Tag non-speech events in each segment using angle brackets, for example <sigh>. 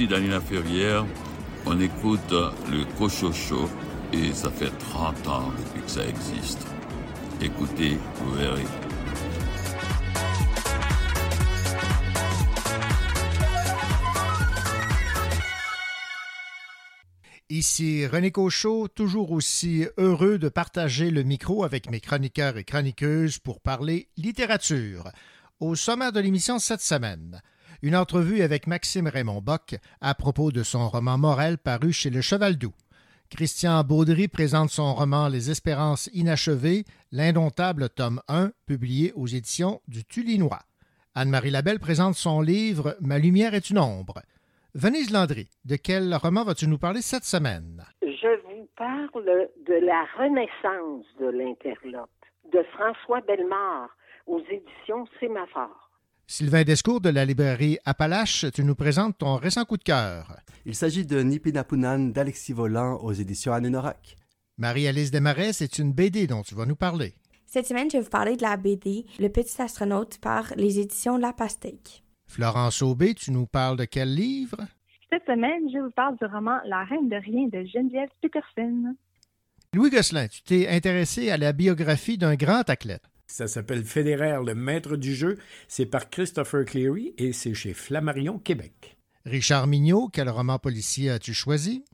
ici Daniela Ferrière. On écoute le Cochocho et ça fait 30 ans depuis que ça existe. Écoutez, vous verrez. Ici René Cochot, toujours aussi heureux de partager le micro avec mes chroniqueurs et chroniqueuses pour parler littérature. Au sommet de l'émission cette semaine, une entrevue avec Maxime Raymond Bock à propos de son roman Morel paru chez Le Cheval Doux. Christian Baudry présente son roman Les Espérances inachevées, l'indomptable tome 1, publié aux éditions du Tulinois. Anne-Marie Labelle présente son livre Ma lumière est une ombre. Venise Landry, de quel roman vas-tu nous parler cette semaine? Je vous parle de la renaissance de l'interlope de François Bellemare aux éditions Sémaphore. Sylvain Descours de la librairie Appalache, tu nous présentes ton récent coup de cœur. Il s'agit de Nipinapunan d'Alexis Volant aux éditions Anenorak. Marie-Alice Desmarais, c'est une BD dont tu vas nous parler. Cette semaine, je vais vous parler de la BD Le Petit Astronaute par les éditions La Pastèque. Florence Aubé, tu nous parles de quel livre? Cette semaine, je vous parle du roman La Reine de Rien de Geneviève Peterson. Louis Gosselin, tu t'es intéressé à la biographie d'un grand athlète. Ça s'appelle Fédéraire, le maître du jeu. C'est par Christopher Cleary et c'est chez Flammarion, Québec. Richard Mignot, quel roman policier as-tu choisi?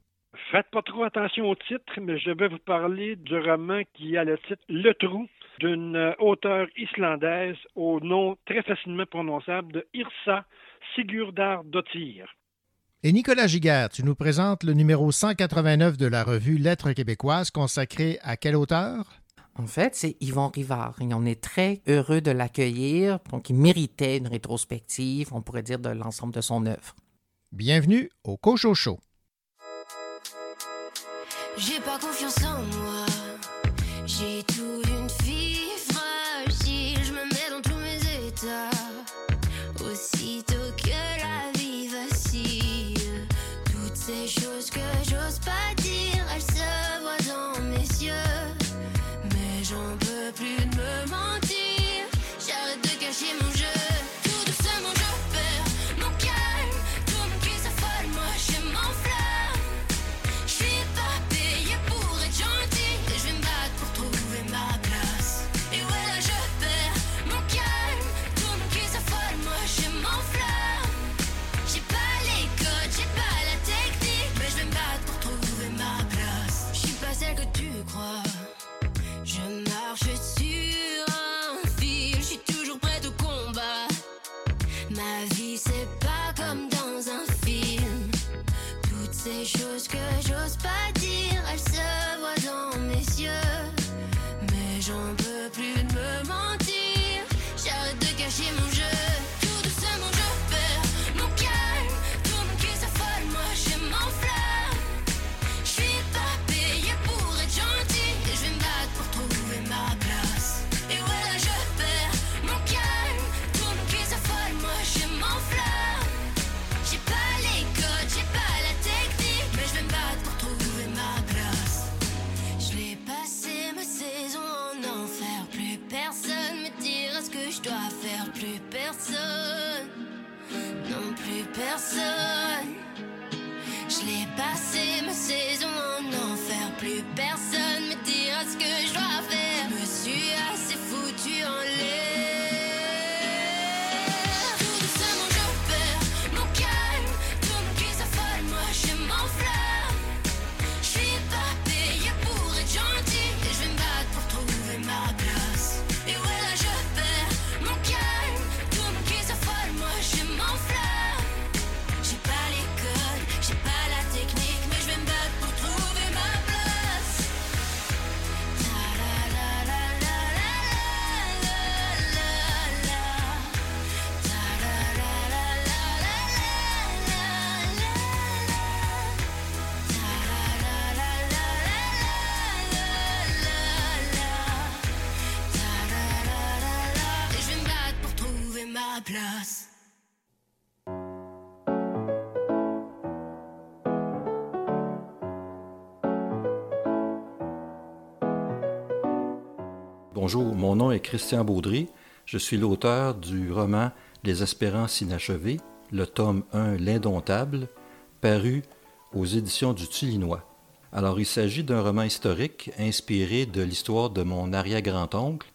Faites pas trop attention au titre, mais je vais vous parler du roman qui a le titre Le Trou d'une auteure islandaise au nom très facilement prononçable de Irsa Sigurdardottir. Et Nicolas Giguère, tu nous présentes le numéro 189 de la revue Lettres québécoises consacré à quel auteur? En fait, c'est Yvon Rivard et on est très heureux de l'accueillir. Donc, il méritait une rétrospective, on pourrait dire, de l'ensemble de son œuvre. Bienvenue au Cochocho. J'ai pas confiance en moi. J'ai Bonjour, mon nom est Christian Baudry. Je suis l'auteur du roman Les Espérances inachevées, le tome 1 L'indomptable, paru aux éditions du Tulinois. Alors, il s'agit d'un roman historique inspiré de l'histoire de mon arrière-grand-oncle,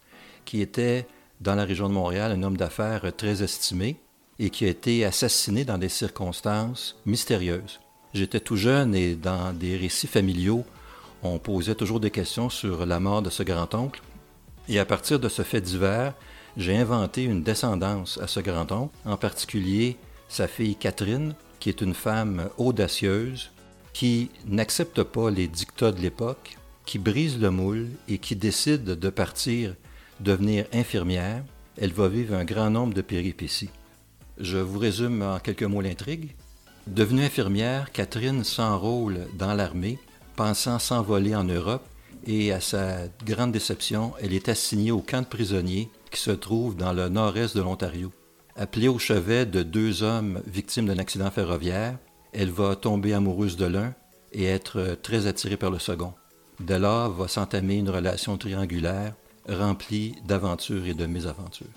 qui était dans la région de Montréal un homme d'affaires très estimé et qui a été assassiné dans des circonstances mystérieuses. J'étais tout jeune et dans des récits familiaux, on posait toujours des questions sur la mort de ce grand-oncle. Et à partir de ce fait divers, j'ai inventé une descendance à ce grand-oncle, en particulier sa fille Catherine, qui est une femme audacieuse, qui n'accepte pas les dictats de l'époque, qui brise le moule et qui décide de partir devenir infirmière. Elle va vivre un grand nombre de péripéties. Je vous résume en quelques mots l'intrigue. Devenue infirmière, Catherine s'enrôle dans l'armée, pensant s'envoler en Europe, et à sa grande déception, elle est assignée au camp de prisonniers qui se trouve dans le nord-est de l'Ontario. Appelée au chevet de deux hommes victimes d'un accident ferroviaire, elle va tomber amoureuse de l'un et être très attirée par le second. De là va s'entamer une relation triangulaire remplie d'aventures et de mésaventures.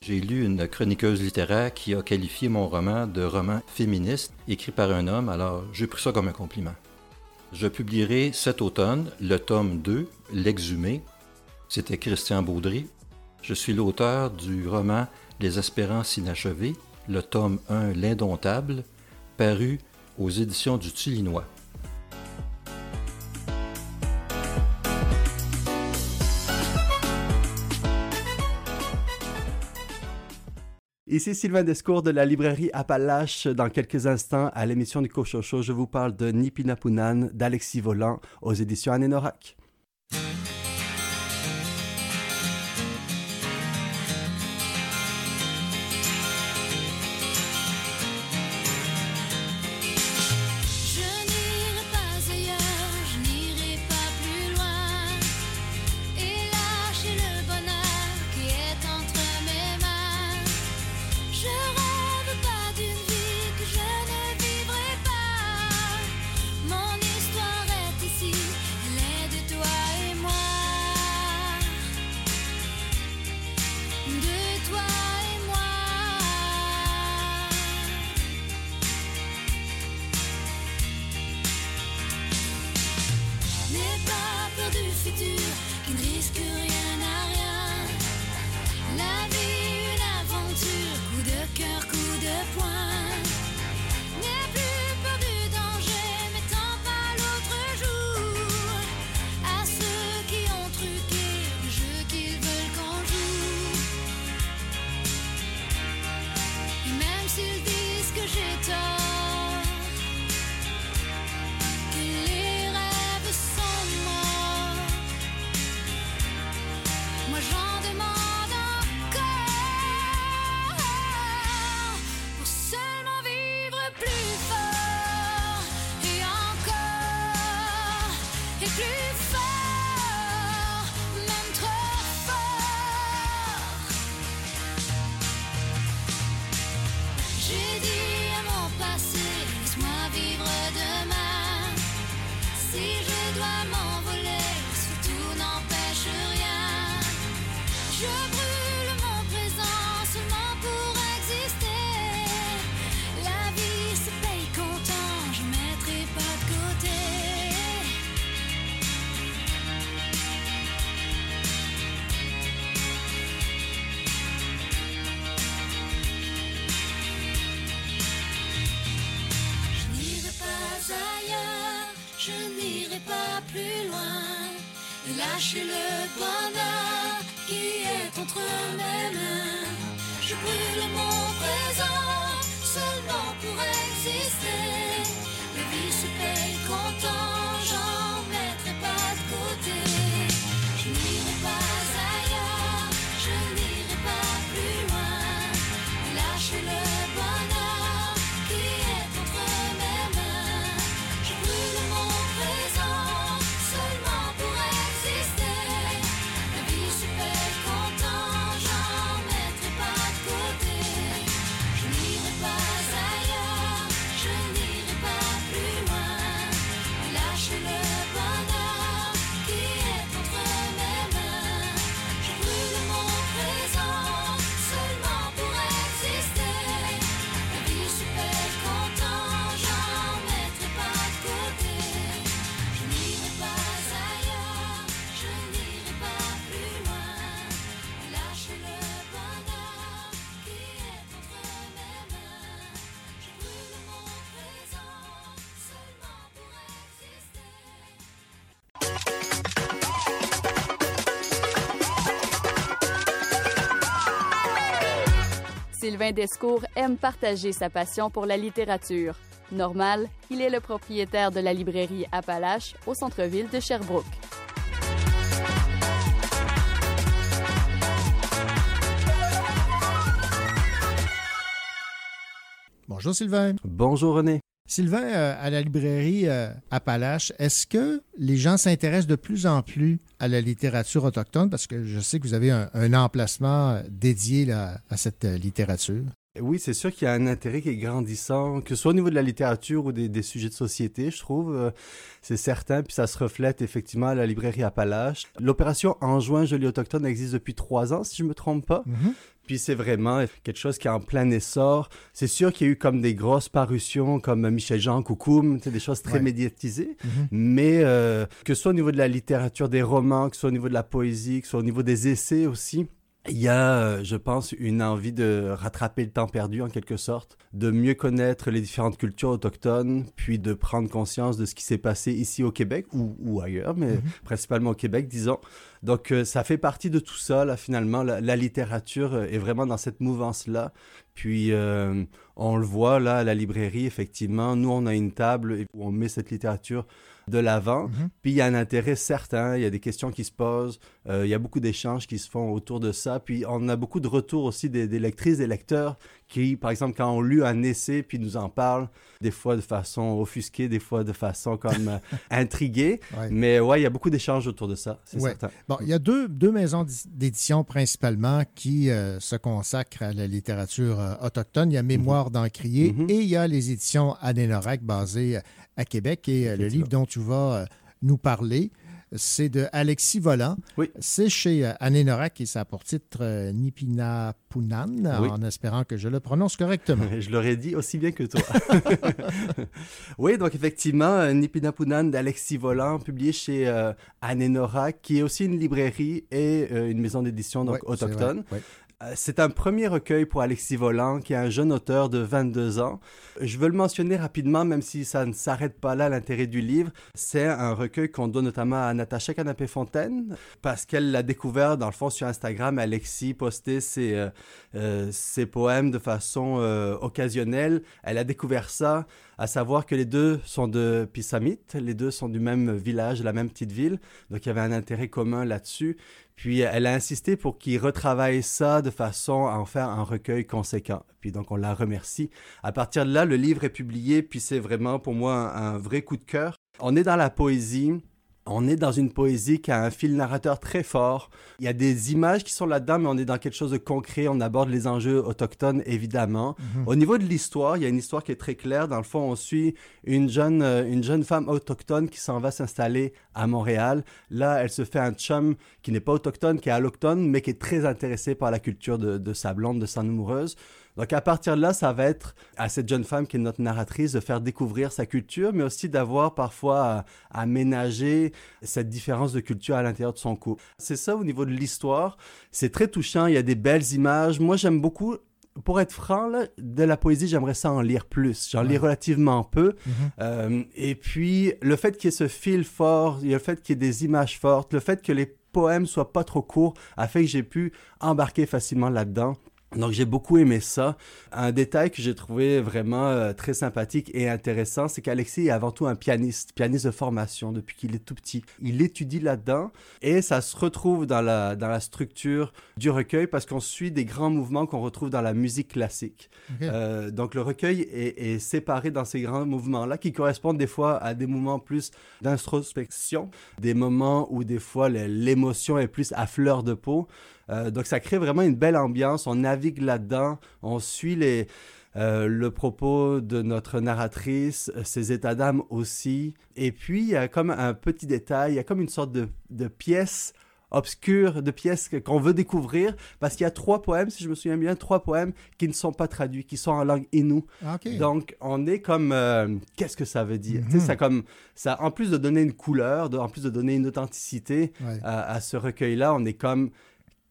J'ai lu une chroniqueuse littéraire qui a qualifié mon roman de roman féministe écrit par un homme, alors j'ai pris ça comme un compliment. Je publierai cet automne le tome 2, L'exhumé. C'était Christian Baudry. Je suis l'auteur du roman Les espérances inachevées, le tome 1, L'indomptable, paru aux éditions du Tulinois. Ici Sylvain Descours de la librairie Appalache. Dans quelques instants, à l'émission du Cochocho, je vous parle de Nipinapunan d'Alexis Volant aux éditions Anénorac. Sylvain Descours aime partager sa passion pour la littérature. Normal, il est le propriétaire de la librairie Appalache au centre-ville de Sherbrooke. Bonjour Sylvain. Bonjour René. Sylvain, euh, à la librairie euh, Appalache, est-ce que les gens s'intéressent de plus en plus à la littérature autochtone? Parce que je sais que vous avez un, emplacement euh, dédié à cette littérature. Oui, c'est sûr qu'il y a un intérêt qui est grandissant, que ce soit au niveau de la littérature ou des, sujets de société, je trouve. c'est certain, puis ça se reflète effectivement à la librairie Appalache. L'opération En juin, Joli Autochtone existe depuis trois ans, si je ne me trompe pas. Mm-hmm. Puis c'est vraiment quelque chose qui est en plein essor. C'est sûr qu'il y a eu comme des grosses parutions comme Michel Jean, Coucoum, des choses très médiatisées. Mhm. Mais euh, que ce soit au niveau de la littérature, des romans, que ce soit au niveau de la poésie, que ce soit au niveau des essais aussi, il y a, euh, je pense, une envie de rattraper le temps perdu en quelque sorte, de mieux connaître les différentes cultures autochtones, puis de prendre conscience de ce qui s'est passé ici au Québec ou, ailleurs, mais mhm. principalement au Québec, disons. Donc, euh, ça fait partie de tout ça, là, finalement. La, littérature euh, est vraiment dans cette mouvance-là. Puis, on le voit, là, à la librairie, effectivement. Nous, on a une table où on met cette littérature de l'avant. Mhm. Puis il y a un intérêt certain, il y a des questions qui se posent, il y a beaucoup d'échanges qui se font autour de ça. Puis on a beaucoup de retours aussi des, lectrices, des lecteurs qui, par exemple, quand on lu un essai, puis nous en parlent, des fois de façon offusquée, des fois de façon comme <laughs> euh, intriguée. Mais ouais, il y a beaucoup d'échanges autour de ça, c'est certain. Bon, il y a deux, deux maisons d'édition principalement qui euh, se consacrent à la littérature autochtone. Il y a Mémoire mhm. d'Encrier mhm. et il y a les éditions Anénorac basées à Québec. Et euh, le livre dont tu vas euh, nous parler, c'est de Alexis Volant. Oui. C'est chez euh, Anénorak et ça a pour titre Nipina Punan, en espérant que je le prononce correctement. <laughs> je l'aurais dit aussi bien que toi. <laughs> oui, donc effectivement, Nipina Punan d'Alexis Volant, publié chez euh, qui est aussi une librairie et une maison d'édition donc autochtone. Euh, c'est un premier recueil pour Alexis Volant, qui est un jeune auteur de 22 ans. Je veux le mentionner rapidement, même si ça ne s'arrête pas là l'intérêt du livre. C'est un recueil qu'on doit notamment à Natacha Canapé-Fontaine, parce qu'elle l'a découvert, dans le fond, sur Instagram. Alexis postait ses, euh, euh, ses poèmes de façon occasionnelle. Elle a découvert ça à savoir que les deux sont de Pissamit, les deux sont du même village, la même petite ville, donc il y avait un intérêt commun là-dessus. Puis elle a insisté pour qu'il retravaille ça de façon à en faire un recueil conséquent. Puis donc on la remercie. À partir de là, le livre est publié, puis c'est vraiment pour moi un, vrai coup de cœur. On est dans la poésie, on est dans une poésie qui a un fil narrateur très fort. Il y a des images qui sont là-dedans, mais on est dans quelque chose de concret. On aborde les enjeux autochtones, évidemment. Mhm. Au niveau de l'histoire, il y a une histoire qui est très claire. Dans le fond, on suit une jeune, euh, une jeune femme autochtone qui s'en va s'installer à Montréal. Là, elle se fait un chum qui n'est pas autochtone, qui est alloctone, mais qui est très intéressé par la culture de, de sa blonde, de sa amoureuse. Donc à partir de là, ça va être à cette jeune femme qui est notre narratrice de faire découvrir sa culture, mais aussi d'avoir parfois à, ménager cette différence de culture à l'intérieur de son couple. C'est ça au niveau de l'histoire. C'est très touchant, il y a des belles images. Moi, j'aime beaucoup pour être franc, de la poésie, j'aimerais ça en lire plus. J'en lis relativement peu. Mhm. Euh, et puis, le fait qu'il y ait ce fil fort, le fait qu'il y ait des images fortes, le fait que les poèmes soient pas trop courts, a fait que j'ai pu embarquer facilement là-dedans. Donc j'ai beaucoup aimé ça. Un détail que j'ai trouvé vraiment euh, très sympathique et intéressant, c'est qu'Alexis est avant tout un pianiste, pianiste de formation depuis qu'il est tout petit. Il étudie là-dedans et ça se retrouve dans la, dans la structure du recueil parce qu'on suit des grands mouvements qu'on retrouve dans la musique classique. Euh, donc le recueil est, est, séparé dans ces grands mouvements-là qui correspondent des fois à des moments plus d'introspection, des moments où des fois l'émotion est plus à fleur de peau. Euh, donc ça crée vraiment une belle ambiance. On navigue là-dedans, on suit les, euh, le propos de notre narratrice, euh, ses états d'âme aussi. Et puis il y a comme un petit détail, il y a comme une sorte de, de pièce obscure de pièces qu'on veut découvrir parce qu'il y a trois poèmes, si je me souviens bien, trois poèmes qui ne sont pas traduits, qui sont en langue inou. Ah, Donc on est comme qu'est-ce que ça veut dire? Mhm. ça comme ça en plus de donner une couleur, en plus de donner une authenticité à, à, ce recueil là, on est comme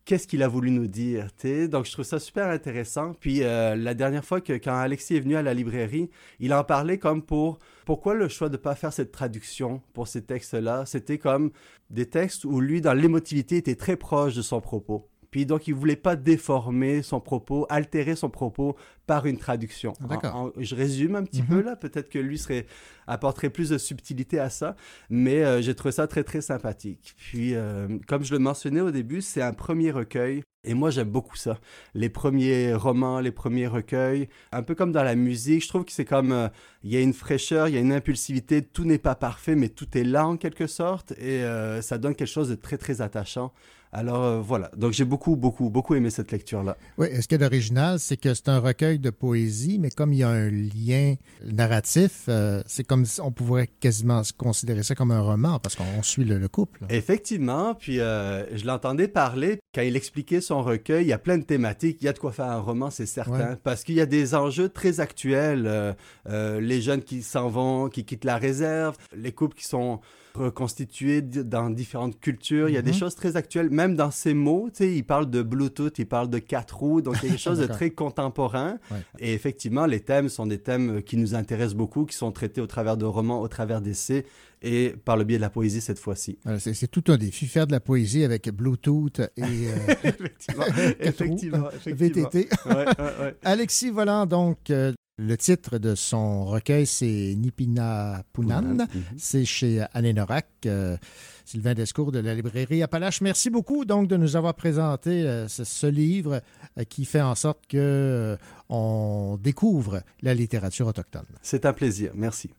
qu'est-ce qu'il a voulu nous dire. Donc, je trouve ça super intéressant. Puis, euh, la dernière fois que quand Alexis est venu à la librairie, il en parlait comme pour pourquoi le choix de ne pas faire cette traduction pour ces textes-là? C'était comme des textes où lui, dans l'émotivité, était très proche de son propos. Puis donc, il voulait pas déformer son propos, altérer son propos par une traduction. Ah, d'accord. En- en- je résume un petit Mhm. peu là, peut-être que lui serait apporterait plus de subtilité à ça, mais euh, j'ai trouvé ça très très sympathique. Puis, euh, comme je le mentionnais au début, c'est un premier recueil. Et moi, j'aime beaucoup ça. Les premiers romans, les premiers recueils, un peu comme dans la musique, je trouve que c'est comme, euh, il y a une fraîcheur, il y a une impulsivité, tout n'est pas parfait, mais tout est là en quelque sorte, et ça donne quelque chose de très, très attachant. Alors euh, voilà, donc j'ai beaucoup, beaucoup, beaucoup aimé cette lecture-là. Oui, ce qui est original, c'est que c'est un recueil de poésie, mais comme il y a un lien narratif, euh, c'est comme si on pourrait quasiment considérer ça comme un roman parce qu'on suit le, le couple. Effectivement, puis euh, je l'entendais parler quand il expliquait son recueil. Il y a plein de thématiques. Il y a de quoi faire un roman, c'est certain, Ouais. parce qu'il y a des enjeux très actuels. les jeunes qui s'en vont, qui quittent la réserve, les couples qui sont reconstitués di- dans différentes cultures. Il y a des Mhm. choses très actuelles, même dans ses mots. Tu sais, il parle de Bluetooth, il parle de quatre roues, donc il y a quelque <laughs> chose de très contemporain. Ouais. Et effectivement, les thèmes sont des thèmes qui nous intéressent beaucoup, qui sont traités au travers de romans, au travers d'essais et par le biais de la poésie cette fois-ci. C'est tout un défi, faire de la poésie avec Bluetooth et euh, <laughs> Effectivement. <laughs> VTT. Ouais, ouais, ouais. Alexis Volant, donc, euh, le titre de son recueil, c'est Nipina Punan. Mhm. C'est chez Anénorac. euh, Sylvain Descours de la librairie Appalache. Merci beaucoup donc de nous avoir présenté euh, ce, ce livre euh, qui fait en sorte que euh, on découvre la littérature autochtone. C'est un plaisir, merci.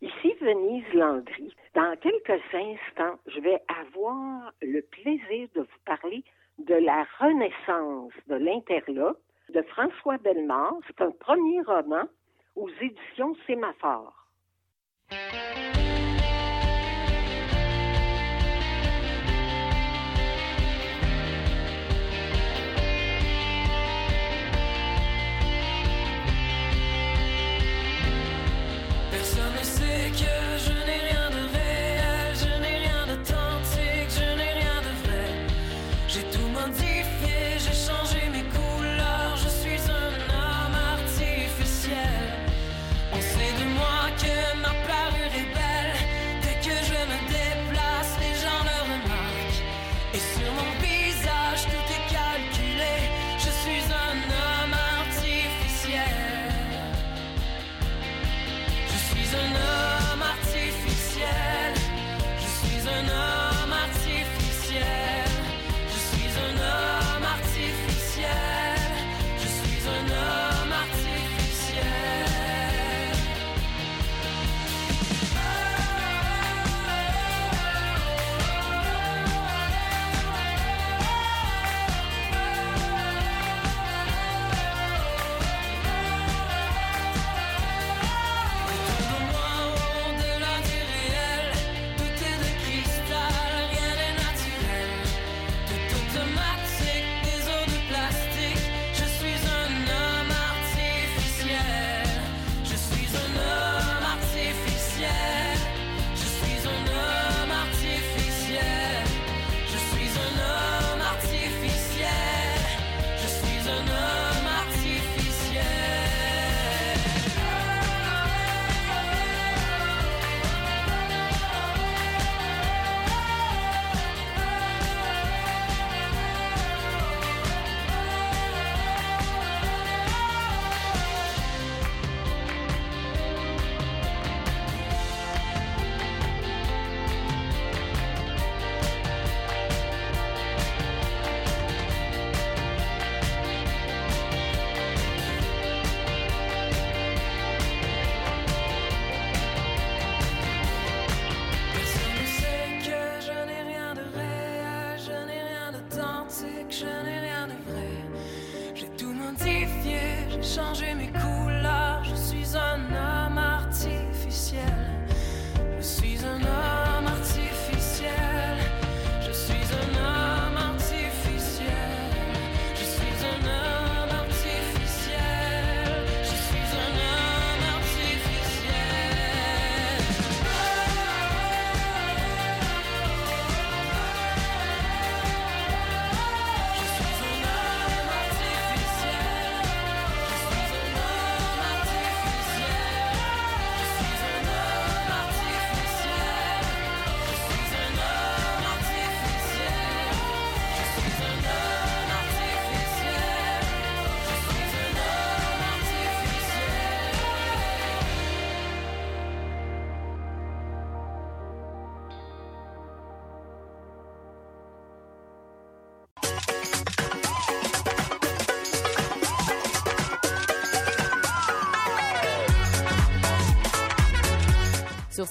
Ici Venise Landry. Dans quelques instants, je vais avoir le plaisir de vous parler de la renaissance de l'Interlope de François Bellemare. C'est un premier roman aux éditions Sémaphore.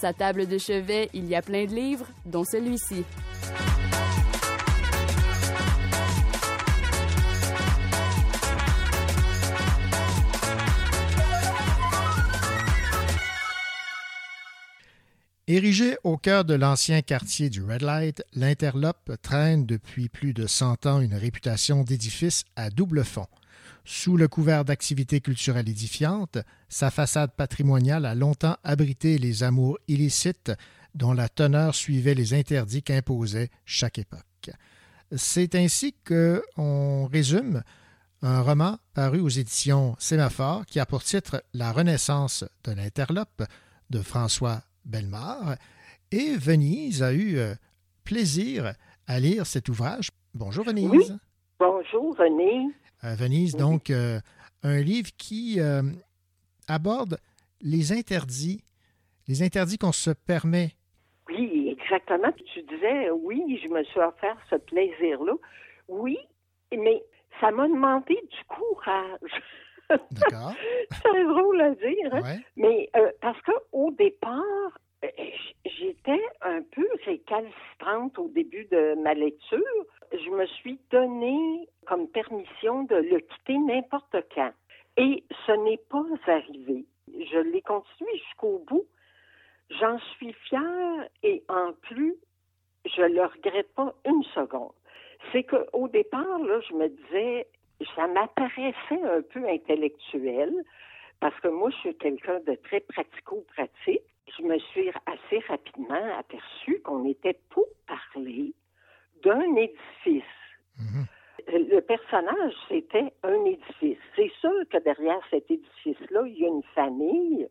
Sa table de chevet, il y a plein de livres, dont celui-ci. Érigé au cœur de l'ancien quartier du Red Light, l'Interlope traîne depuis plus de 100 ans une réputation d'édifice à double fond. Sous le couvert d'activités culturelles édifiantes, sa façade patrimoniale a longtemps abrité les amours illicites dont la teneur suivait les interdits qu'imposait chaque époque. C'est ainsi que on résume un roman paru aux éditions Sémaphore qui a pour titre La Renaissance de l'Interlope de François Bellemare. Et Venise a eu euh, plaisir à lire cet ouvrage. Bonjour Venise. Bonjour René. Euh, Venise, donc euh, un livre qui aborde les interdits, les interdits qu'on se permet. Oui, exactement. Tu disais, oui, je me suis offert ce plaisir-là. Oui, mais ça m'a demandé du courage. <laughs> D'accord. c'est drôle à dire, hein? mais euh, parce qu'au départ, euh, j'étais un peu récalcitrante au début de ma lecture. Je me suis donné comme permission de le quitter n'importe quand. Et ce n'est pas arrivé. Je l'ai continué jusqu'au bout. J'en suis fière et en plus, je le regrette pas une seconde. C'est qu'au départ, là, je me disais, ça m'apparaissait un peu intellectuel parce que moi, je suis quelqu'un de très pratico-pratique. Je me suis assez rapidement aperçu qu'on était pour parler d'un édifice. Mhm. Le personnage, c'était un édifice. C'est sûr que derrière cet édifice-là, il y a une famille.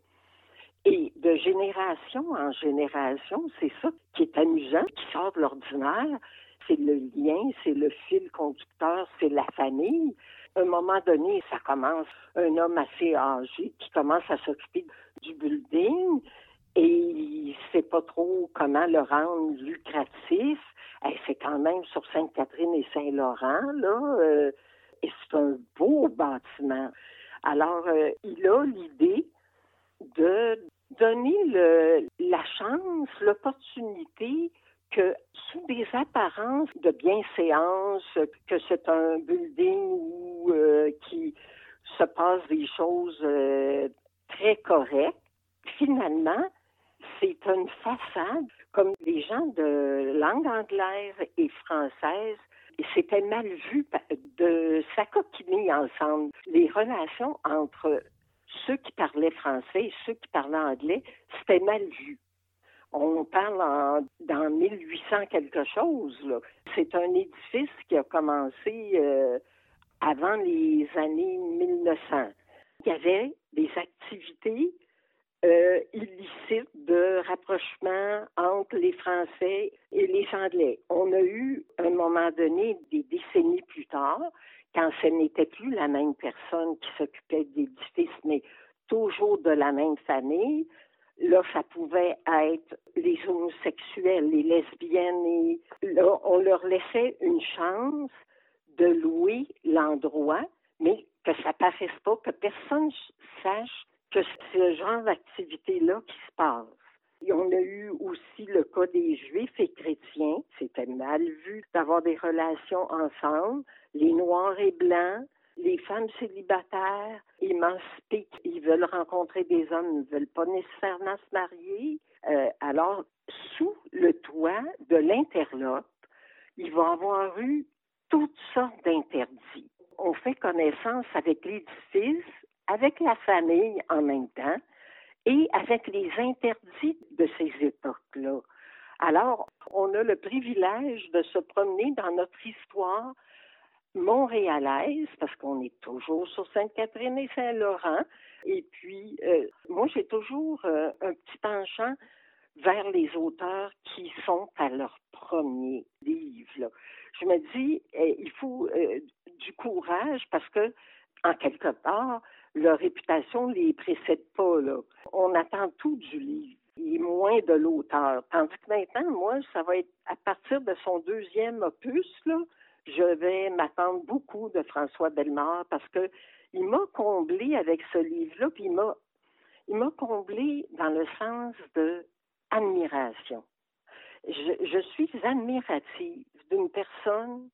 Et de génération en génération, c'est ça qui est amusant, qui sort de l'ordinaire c'est le lien, c'est le fil conducteur, c'est la famille. À un moment donné, ça commence un homme assez âgé qui commence à s'occuper du building et il ne sait pas trop comment le rendre lucratif. C'est quand même sur Sainte-Catherine et Saint-Laurent, là, euh, et c'est un beau bâtiment. Alors, euh, il a l'idée de donner la chance, l'opportunité que sous des apparences de bienséance, que c'est un building où euh, qui se passe des choses euh, très correctes, finalement, c'est une façade comme les gens de langue anglaise et française c'était mal vu de s'acoquiner ensemble. Les relations entre ceux qui parlaient français et ceux qui parlaient anglais, c'était mal vu. On parle en, dans 1800 quelque chose. C'est un édifice qui a commencé euh, avant les années 1900. Il y avait des activités euh, illicites de rapprochement entre les Français et les Anglais. On a eu, un moment donné, des décennies plus tard, quand ce n'était plus la même personne qui s'occupait d'édifices, mais toujours de la même famille, Là, ça pouvait être les homosexuels, les lesbiennes, et là, on leur laissait une chance de louer l'endroit, mais que ça paraisse pas, que personne sache que ce genre d'activité-là qui se passe. Et on a eu aussi le cas des Juifs et chrétiens. C'était mal vu d'avoir des relations ensemble. Les Noirs et Blancs, les femmes célibataires, émancipées, ils veulent rencontrer des hommes, ils ne veulent pas nécessairement se marier. Euh, alors, sous le toit de l'interlope, il va avoir eu toutes sortes d'interdits. On fait connaissance avec l'édifice, avec la famille en même temps, et avec les interdits de ces époques-là. Alors, on a le privilège de se promener dans notre histoire montréalaise, parce qu'on est toujours sur Sainte-Catherine et Saint-Laurent. Et puis, euh, moi, j'ai toujours euh, un petit penchant vers les auteurs qui sont à leur premier livre. Je me dis, eh, il faut euh, du courage parce que, en quelque part, leur réputation ne les précède pas. Là. On attend tout du livre et moins de l'auteur. Tandis que maintenant, moi, ça va être à partir de son deuxième opus, là, je vais m'attendre beaucoup de François Bellemare parce que il m'a comblé avec ce livre-là, puis il m'a il m'a comblé dans le sens de admiration. Je, je suis admirative d'une personne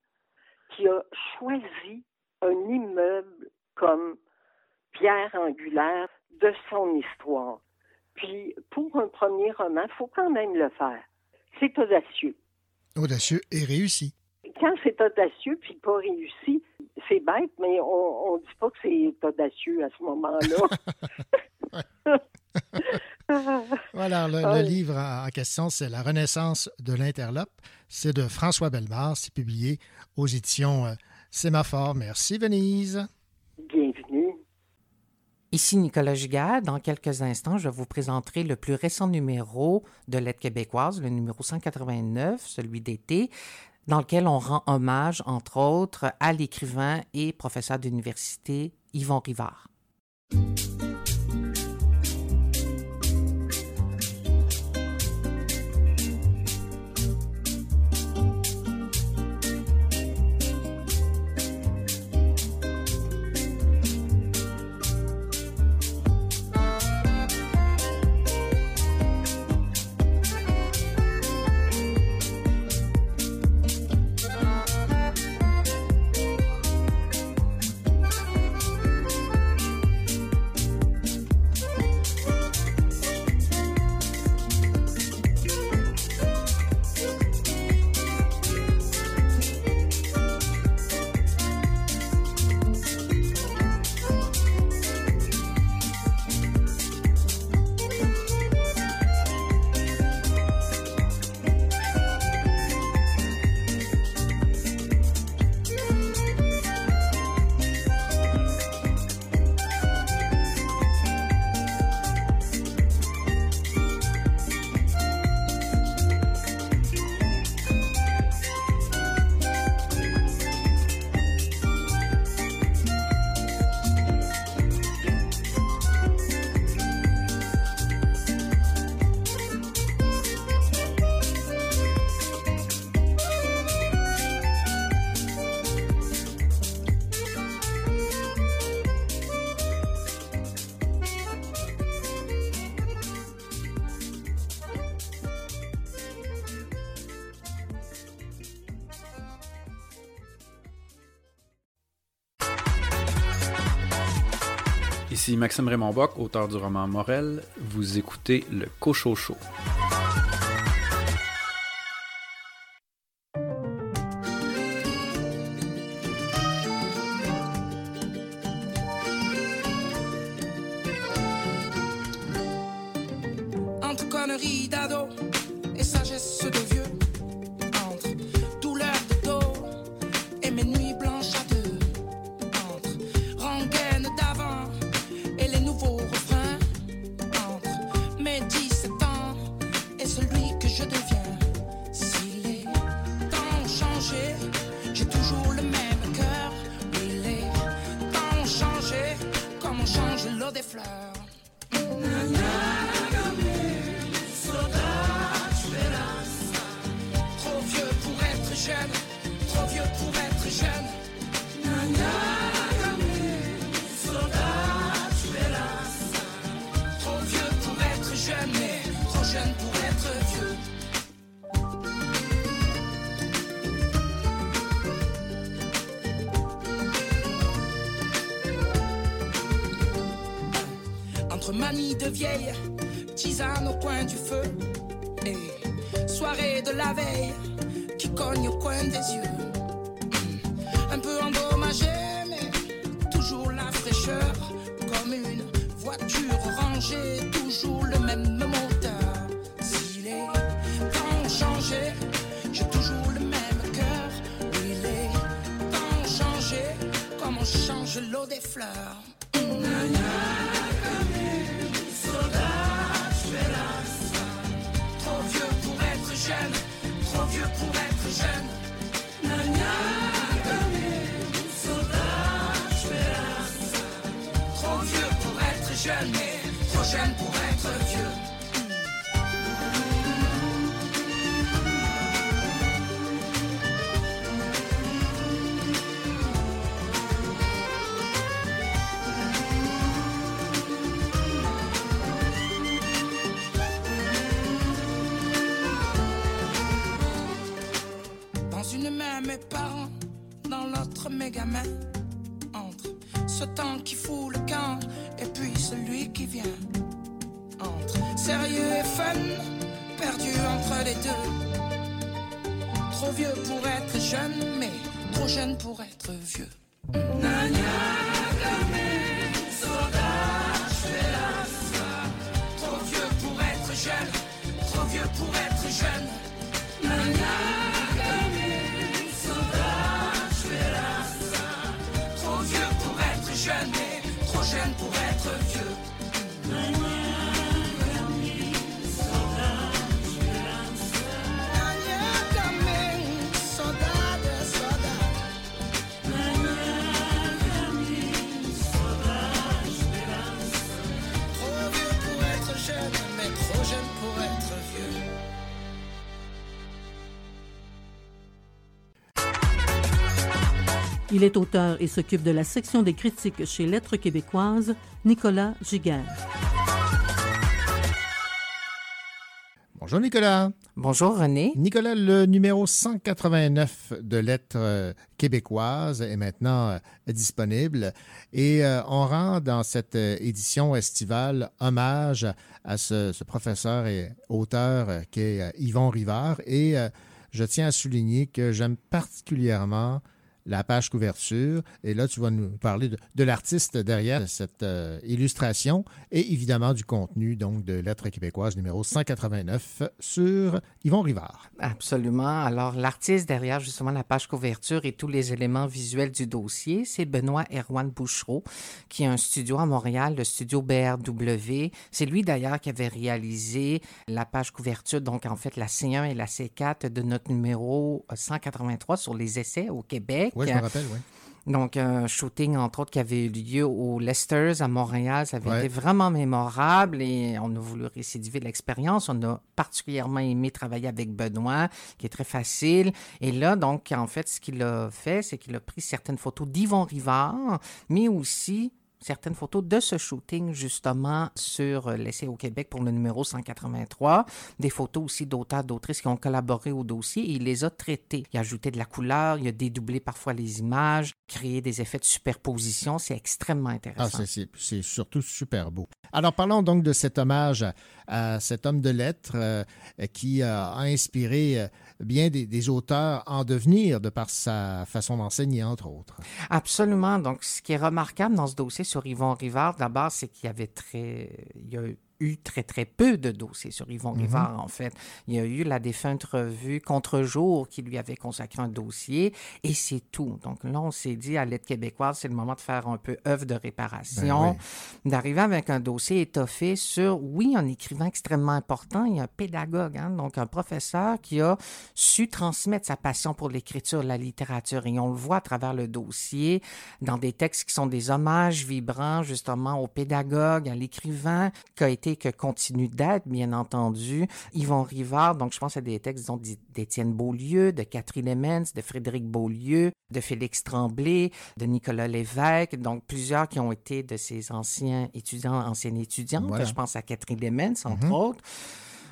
qui a choisi un immeuble comme pierre angulaire de son histoire. Puis, pour un premier roman, il faut quand même le faire. C'est audacieux. Audacieux et réussi. Quand c'est audacieux puis pas réussi, c'est bête, mais on ne dit pas que c'est audacieux à ce moment-là. <laughs> <laughs> voilà, le, livre en question, c'est La Renaissance de l'Interlope. C'est de François Belmar. C'est publié aux éditions euh, Sémaphore. Merci, Venise. Ici Nicolas Gigard. Dans quelques instants, je vous présenterai le plus récent numéro de L'aide québécoise, le numéro 189, celui d'été, dans lequel on rend hommage, entre autres, à l'écrivain et professeur d'université Yvon Rivard. Ici Maxime Raymond Bock, auteur du roman Morel. Vous écoutez le Cochocho. jeune, Il est auteur et s'occupe de la section des critiques chez Lettres québécoises, Nicolas Giguère. Bonjour Nicolas. Bonjour René. Nicolas, le numéro 189 de Lettres québécoises est maintenant euh, disponible et euh, on rend dans cette euh, édition estivale hommage à ce, ce professeur et auteur qu'est euh, Yvon Rivard et je tiens à souligner que j'aime particulièrement la page couverture. Et là, tu vas nous parler de, l'artiste derrière cette euh, illustration et évidemment du contenu donc de Lettres québécoises numéro 189 sur Yvon Rivard. Absolument. Alors, l'artiste derrière justement la page couverture et tous les éléments visuels du dossier, c'est Benoît Erwan Bouchereau, qui a un studio à Montréal, le studio BRW. C'est lui d'ailleurs qui avait réalisé la page couverture, donc en fait la C1 et la C4 de notre numéro 183 sur les essais au Québec. Je me rappelle, oui. Donc, un shooting, entre autres, qui avait eu lieu au Lester's à Montréal. Ça avait Ouais. été vraiment mémorable et on a voulu récidiver l'expérience. On a particulièrement aimé travailler avec Benoît, qui est très facile. Et là, donc, en fait, ce qu'il a fait, c'est qu'il a pris certaines photos d'Yvon Rivard, mais aussi certaines photos de ce shooting, justement, sur euh, l'essai au Québec pour le numéro 183. Des photos aussi d'auteurs, d'autrices qui ont collaboré au dossier et il les a traitées. Il a ajouté de la couleur, il a dédoublé parfois les images, créé des effets de superposition. C'est extrêmement Ah, intéressant. c'est- c'est c'est surtout super beau. Alors, parlons donc de cet hommage à, à cet homme de lettres euh, qui euh, a inspiré euh, bien des, auteurs en devenir de par sa façon d'enseigner, entre autres. Absolument. Donc, ce qui est remarquable dans ce dossier sur Yvon Rivard, d'abord, c'est qu'il y avait très. Il y a eu très, très peu de dossiers sur Yvon Mhm. Rivard, en fait. Il y a eu la défunte revue Contre-jour qui lui avait consacré un dossier et c'est tout. Donc là, on s'est dit à l'aide québécoise, c'est le moment de faire un peu œuvre de réparation, Ben d'arriver avec un dossier étoffé sur, oui, un écrivain extrêmement important, a un pédagogue, hein, donc un professeur qui a su transmettre sa passion pour l'écriture, la littérature. Et on le voit à travers le dossier, dans des textes qui sont des hommages vibrants, justement, au pédagogue, à l'écrivain, qui a été, que continue d'être, bien entendu, Yvon Rivard. Donc, je pense à des textes, disons, d'I- d'Étienne Beaulieu, de Catherine Lemens, de Frédéric Beaulieu, de Félix Tremblay, de Nicolas Lévesque. Donc, plusieurs qui ont été de ces anciens étudiants, anciennes étudiantes. Voilà. Je pense à Catherine Lemens, entre Mhm. autres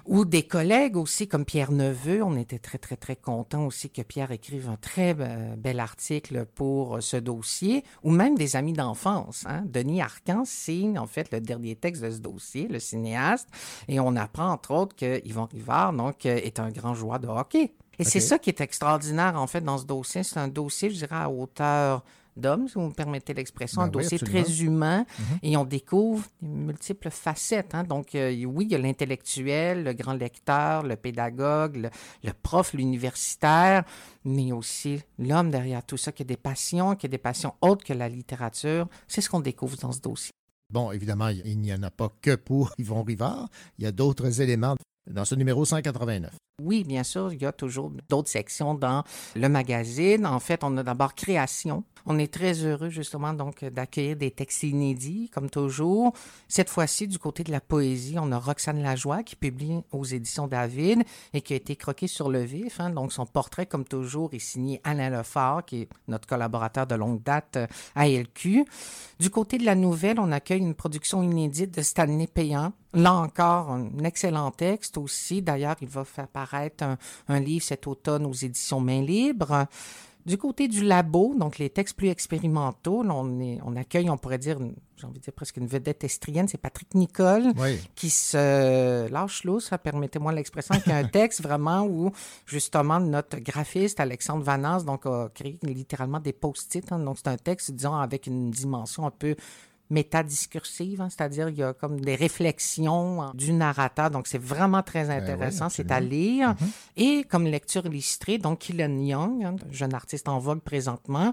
ou des collègues aussi comme Pierre Neveu. On était très, très, très contents aussi que Pierre écrive un très euh, bel article pour euh, ce dossier, ou même des amis d'enfance. hein. Denis Arcan signe en fait le dernier texte de ce dossier, le cinéaste, et on apprend entre autres que Yvon Rivard donc, euh, est un grand joueur de hockey. Et c'est ça qui est extraordinaire en fait dans ce dossier. C'est un dossier, je dirais, à hauteur d'homme, si vous me permettez l'expression, Ben un oui, dossier absolument. très humain Mhm. et on découvre des multiples facettes. hein. Donc, euh, oui, il y a l'intellectuel, le grand lecteur, le pédagogue, le, le prof, l'universitaire, mais aussi l'homme derrière tout ça, qui a des passions, qui a des passions autres que la littérature. C'est ce qu'on découvre dans ce dossier. Bon, évidemment, il n'y en a pas que pour Yvon Rivard. Il y a d'autres éléments dans ce numéro 189. Oui, bien sûr, il y a toujours d'autres sections dans le magazine. En fait, on a d'abord création. On est très heureux justement donc d'accueillir des textes inédits, comme toujours. Cette fois-ci, du côté de la poésie, on a Roxane Lajoie qui publie aux éditions David et qui a été croquée sur le vif. hein. Donc, son portrait, comme toujours, est signé Alain Lefort, qui est notre collaborateur de longue date euh, à LQ. Du côté de la nouvelle, on accueille une production inédite de Stanley Payan. Là encore, un excellent texte aussi. D'ailleurs, il va faire paraître un, un livre cet automne aux éditions Main Libre. Du côté du labo, donc les textes plus expérimentaux, là, on, est, on accueille, on pourrait dire, j'ai envie de dire presque une vedette estrienne, c'est Patrick Nicole, Oui. qui se lâche l'eau, ça permettez-moi l'expression, qui a un <laughs> texte vraiment où justement notre graphiste Alexandre Vanance donc a créé littéralement des post-it. hein. donc c'est un texte, disons, avec une dimension un peu métadiscursive, hein, c'est-à-dire il y a comme des réflexions hein, du narrateur. Donc c'est vraiment très intéressant, oui, c'est à lire. Et comme lecture illustrée, donc Kylan Young, hein, jeune artiste en vogue présentement,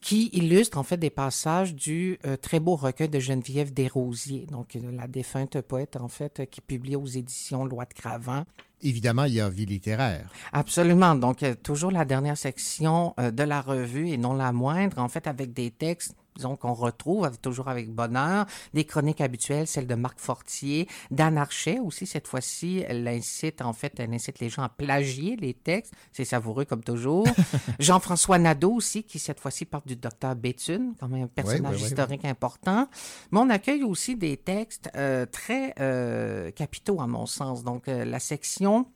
qui illustre en fait des passages du euh, très beau recueil de Geneviève Desrosiers, donc euh, la défunte poète en fait euh, qui publie aux éditions Loi de Cravant. Évidemment, il y a vie littéraire. Absolument. Donc, toujours la dernière section de la revue et non la moindre, en fait, avec des textes disons qu'on retrouve avec- toujours avec bonheur, des chroniques habituelles, celles de Marc Fortier, d'Anne Archet aussi, cette fois-ci, elle incite, en fait, elle incite les gens à plagier les textes, c'est savoureux comme toujours. <laughs> Jean-François Nadeau aussi, qui cette fois-ci parle du docteur Béthune, quand même un personnage historique important. Mais on accueille aussi des textes euh, très euh, capitaux, à mon sens. Donc, euh, la section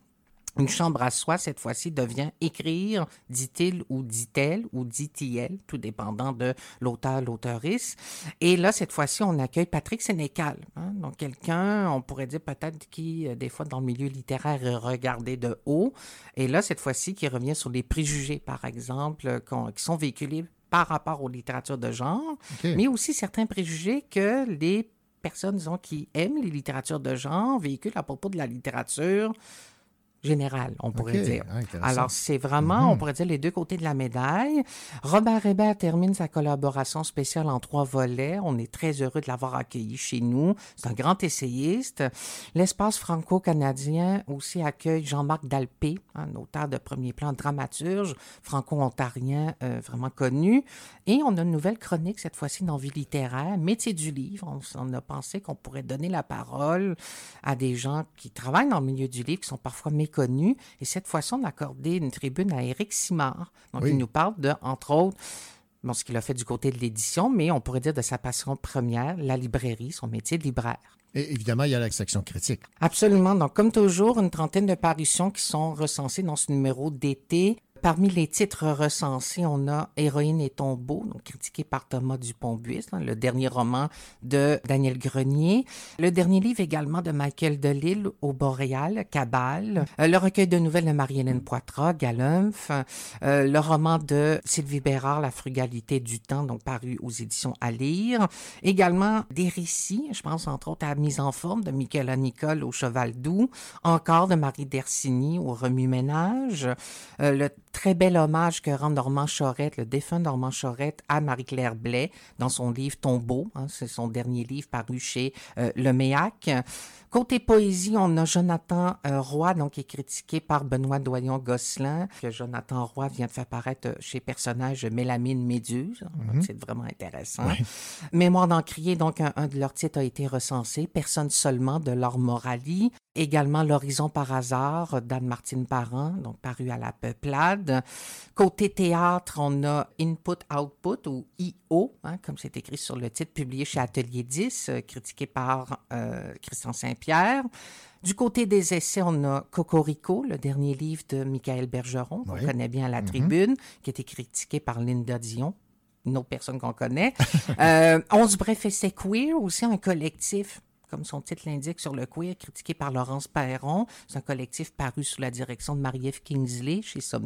une chambre à soi, cette fois-ci, devient écrire, dit-il ou dit-elle ou dit-il, tout dépendant de l'auteur, l'auteurice. Et là, cette fois-ci, on accueille Patrick Sénécal. hein. Donc, quelqu'un, on pourrait dire peut-être qui, euh, des fois, dans le milieu littéraire, est regardé de haut. Et là, cette fois-ci, qui revient sur les préjugés, par exemple, euh, qui sont véhiculés par rapport aux littératures de genre, mais aussi certains préjugés que les personnes, disons, qui aiment les littératures de genre véhiculent à propos de la littérature générale, on pourrait dire. Ah. Alors, c'est vraiment, Mhm. on pourrait dire, les deux côtés de la médaille. Robert Hébert termine sa collaboration spéciale en trois volets. On est très heureux de l'avoir accueilli chez nous. C'est un grand essayiste. L'espace franco-canadien aussi accueille Jean-Marc Dalpé, un auteur de premier plan, dramaturge franco-ontarien euh, vraiment connu. Et on a une nouvelle chronique, cette fois-ci dans Vie littéraire, métier du livre. On a pensé qu'on pourrait donner la parole à des gens qui travaillent dans le milieu du livre, qui sont parfois méconnus. Et cette fois-ci, on a accordé une tribune à Éric Simard. Donc, Oui. il nous parle de, entre autres, bon, ce qu'il a fait du côté de l'édition, mais on pourrait dire de sa passion première, la librairie, son métier de libraire. Et évidemment, il y a la section critique. Absolument. Donc, comme toujours, une trentaine de parutions qui sont recensées dans ce numéro d'été. Parmi les titres recensés, on a Héroïne et tombeau, donc critiqué par Thomas Dupont-Buis, hein, le dernier roman de Daniel Grenier. Le dernier livre également de Michael Delisle au Boréal, Cabal. Euh, le recueil de nouvelles de Marie-Hélène Poitras, Galumph. Euh, le roman de Sylvie Bérard, La frugalité du temps, donc paru aux éditions à lire. Également des récits, je pense entre autres à Mise en forme de Michaela Nicole au Cheval Doux. Encore de Marie Dersini au Remue-Ménage. Euh, le très bel hommage que rend Normand Chorette, le défunt Normand Chorette, à Marie-Claire Blais dans son livre Tombeau. hein, c'est son dernier livre paru chez euh. Côté poésie, on a Jonathan euh, Roy, donc qui est critiqué par Benoît Doyon-Gosselin, que Jonathan Roy vient de faire paraître euh, chez personnage Mélamine Méduse. Donc, Mhm. C'est vraiment intéressant. Mémoire d'encrier, donc un, un de leurs titres a été recensé. Personne seulement de Laure Morali. Également L'horizon par hasard d'Anne-Martine Parent, donc paru à la Peuplade. Côté théâtre, on a Input Output ou IO, hein, comme c'est écrit sur le titre, publié chez Atelier 10, euh, critiqué par euh, Christian Saint-Pierre. Du côté des essais, on a Cocorico, le dernier livre de Michael Bergeron, qu'on Oui. connaît bien à la Mhm. tribune, qui a été critiqué par Linda Dion une autre personne qu'on connaît. <laughs> euh, 11 brefs essais queer, aussi un collectif? Comme son titre l'indique, sur le queer, critiqué par Laurence Perron. C'est un collectif paru sous la direction de Marie-Ève Kingsley chez Somme.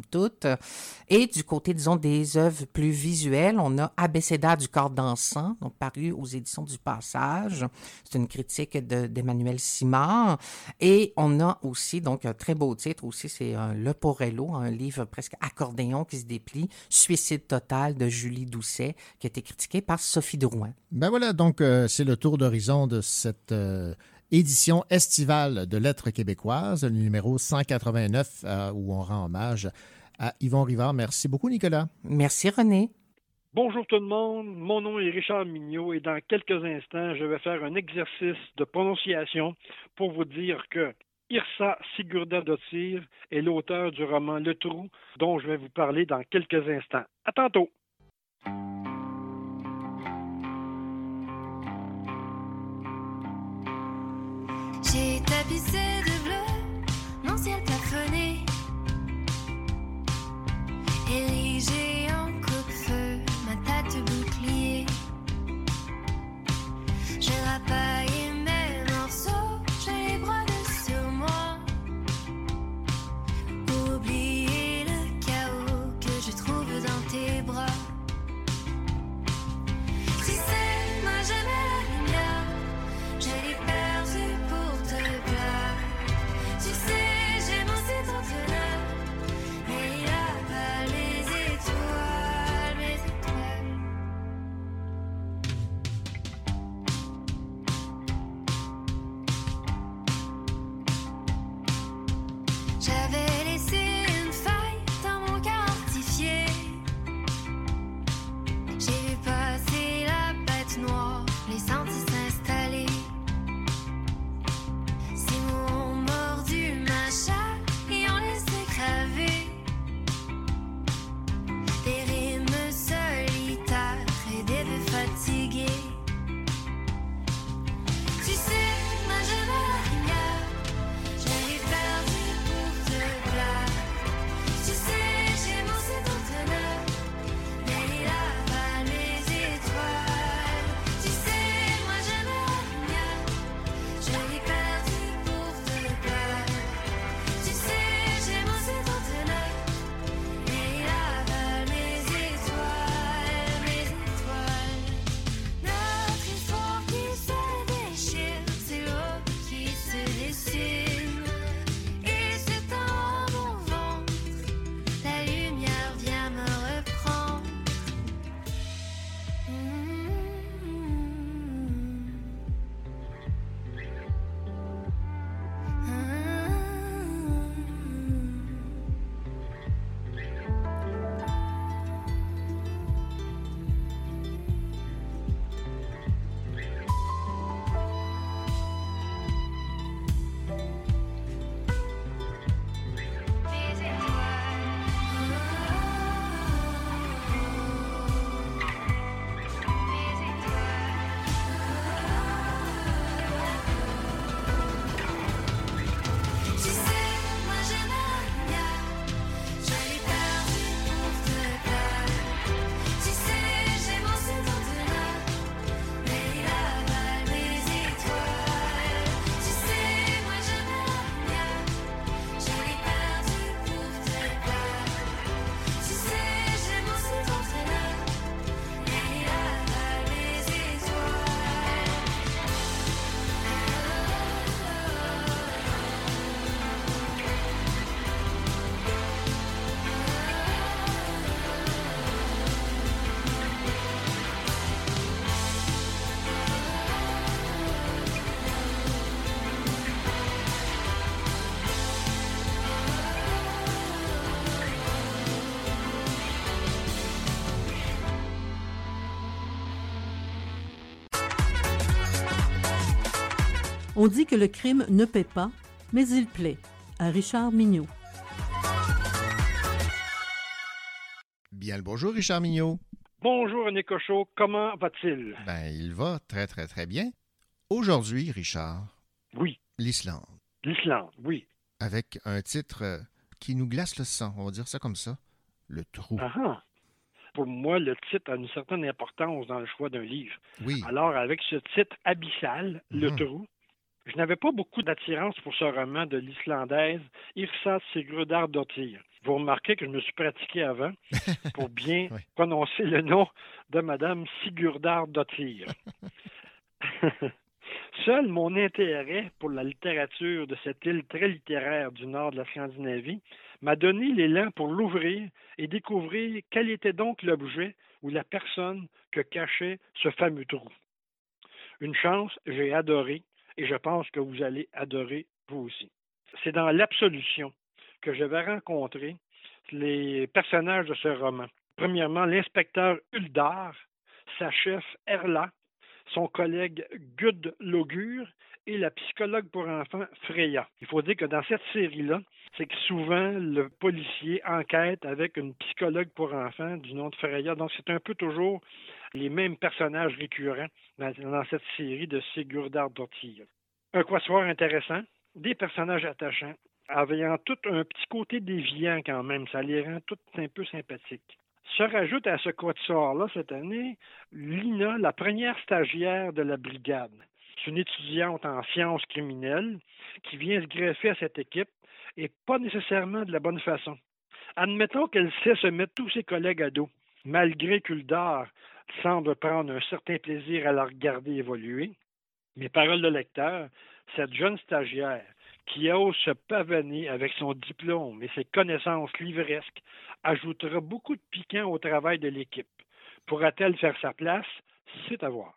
Et du côté, disons, des œuvres plus visuelles, on a Abécédaire du corps dansant, donc paru aux éditions du Passage. C'est une critique de- d'Emmanuel Simard. Et on a aussi, donc, un très beau titre aussi, c'est euh, Le Porello, un livre presque accordéon qui se déplie, Suicide total de Julie Doucet, qui a été critiqué par Sophie Drouin. Ben voilà, donc euh, c'est le tour d'horizon de cette euh, édition estivale de Lettres québécoises, le numéro 189, euh, où on rend hommage à Yvon Rivard. Merci beaucoup, Nicolas. Merci, René. Bonjour tout le monde, mon nom est Richard Mignot et dans quelques instants, je vais faire un exercice de prononciation pour vous dire que Irsa Sigurda-Dottir est l'auteur du roman Le Trou dont je vais vous parler dans quelques instants. À tantôt. Tapissé de bleu mon ciel plafonné, érigé On dit que le crime ne paie pas, mais il plaît. À Richard Mignot. Bien le bonjour, Richard Mignot. Bonjour, René Cochot. Comment va-t-il? Ben, il va très, très, très bien. Aujourd'hui, Richard. Oui. L'Islande. L'Islande, oui. Avec un titre euh, qui nous glace le sang, on va dire ça comme ça. Le trou. Ah, ah. Pour moi, le titre a une certaine importance dans le choix d'un livre. Oui. Alors, avec ce titre abyssal, Le Mhm. trou, je n'avais pas beaucoup d'attirance pour ce roman de l'Islandaise Irsa Sigurdardottir. Vous remarquez que je me suis pratiqué avant <laughs> pour bien prononcer le nom de Madame Sigurdardottir. <laughs> Seul mon intérêt pour la littérature de cette île très littéraire du nord de la Scandinavie m'a donné l'élan pour l'ouvrir et découvrir quel était donc l'objet ou la personne que cachait ce fameux trou. Une chance, j'ai adoré et je pense que vous allez adorer vous aussi. C'est dans l'absolution que je vais rencontrer les personnages de ce roman. Premièrement, l'inspecteur Uldar, sa chef Erla, son collègue Gud Logur et la psychologue pour enfants Freya. Il faut dire que dans cette série-là, c'est que souvent le policier enquête avec une psychologue pour enfants du nom de Freya. Donc c'est un peu toujours les mêmes personnages récurrents dans, cette série de Sigurdardottir. Un quatuor intéressant, des personnages attachants, ayant tout un petit côté déviant quand même. Ça les rend tous un peu sympathiques. Se rajoute à ce quatuor-là cette année Lina, la première stagiaire de la brigade. C'est une étudiante en sciences criminelles qui vient se greffer à cette équipe et pas nécessairement de la bonne façon. Admettons qu'elle sait se mettre tous ses collègues à dos, malgré qu'Uldar semble prendre un certain plaisir à la regarder évoluer. Mes paroles de lecteur, cette jeune stagiaire qui ose se pavaner avec son diplôme et ses connaissances livresques ajoutera beaucoup de piquant au travail de l'équipe. Pourra-t-elle faire sa place? C'est à voir.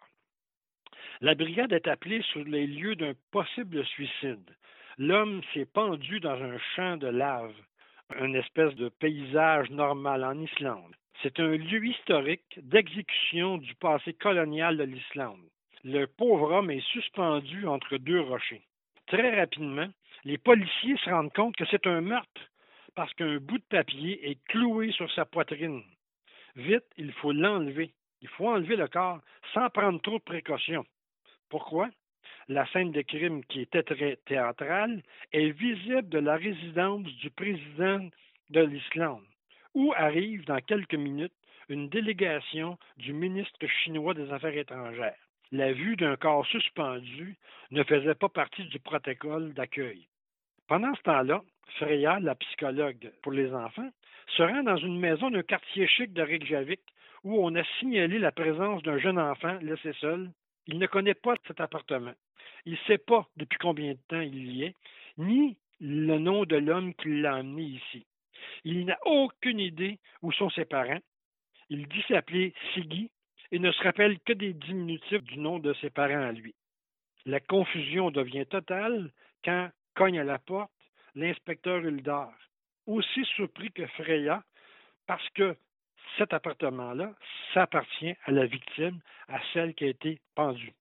La brigade est appelée sur les lieux d'un possible suicide. L'homme s'est pendu dans un champ de lave, une espèce de paysage normal en Islande. C'est un lieu historique d'exécution du passé colonial de l'Islande. Le pauvre homme est suspendu entre deux rochers. Très rapidement, les policiers se rendent compte que c'est un meurtre parce qu'un bout de papier est cloué sur sa poitrine. Vite, il faut l'enlever. Il faut enlever le corps sans prendre trop de précautions. Pourquoi? La scène de crime, qui était très théâtrale, est visible de la résidence du président de l'Islande, où arrive dans quelques minutes une délégation du ministre chinois des Affaires étrangères. La vue d'un corps suspendu ne faisait pas partie du protocole d'accueil. Pendant ce temps-là, Freya, la psychologue pour les enfants, se rend dans une maison d'un quartier chic de Reykjavik où on a signalé la présence d'un jeune enfant laissé seul. Il ne connaît pas cet appartement. Il ne sait pas depuis combien de temps il y est, ni le nom de l'homme qui l'a amené ici. Il n'a aucune idée où sont ses parents. Il dit s'appeler Siggy et ne se rappelle que des diminutifs du nom de ses parents à lui. La confusion devient totale quand cogne à la porte l'inspecteur Uldar, aussi surpris que Freya, parce que cet appartement-là s'appartient à la victime, à celle qui a été pendue.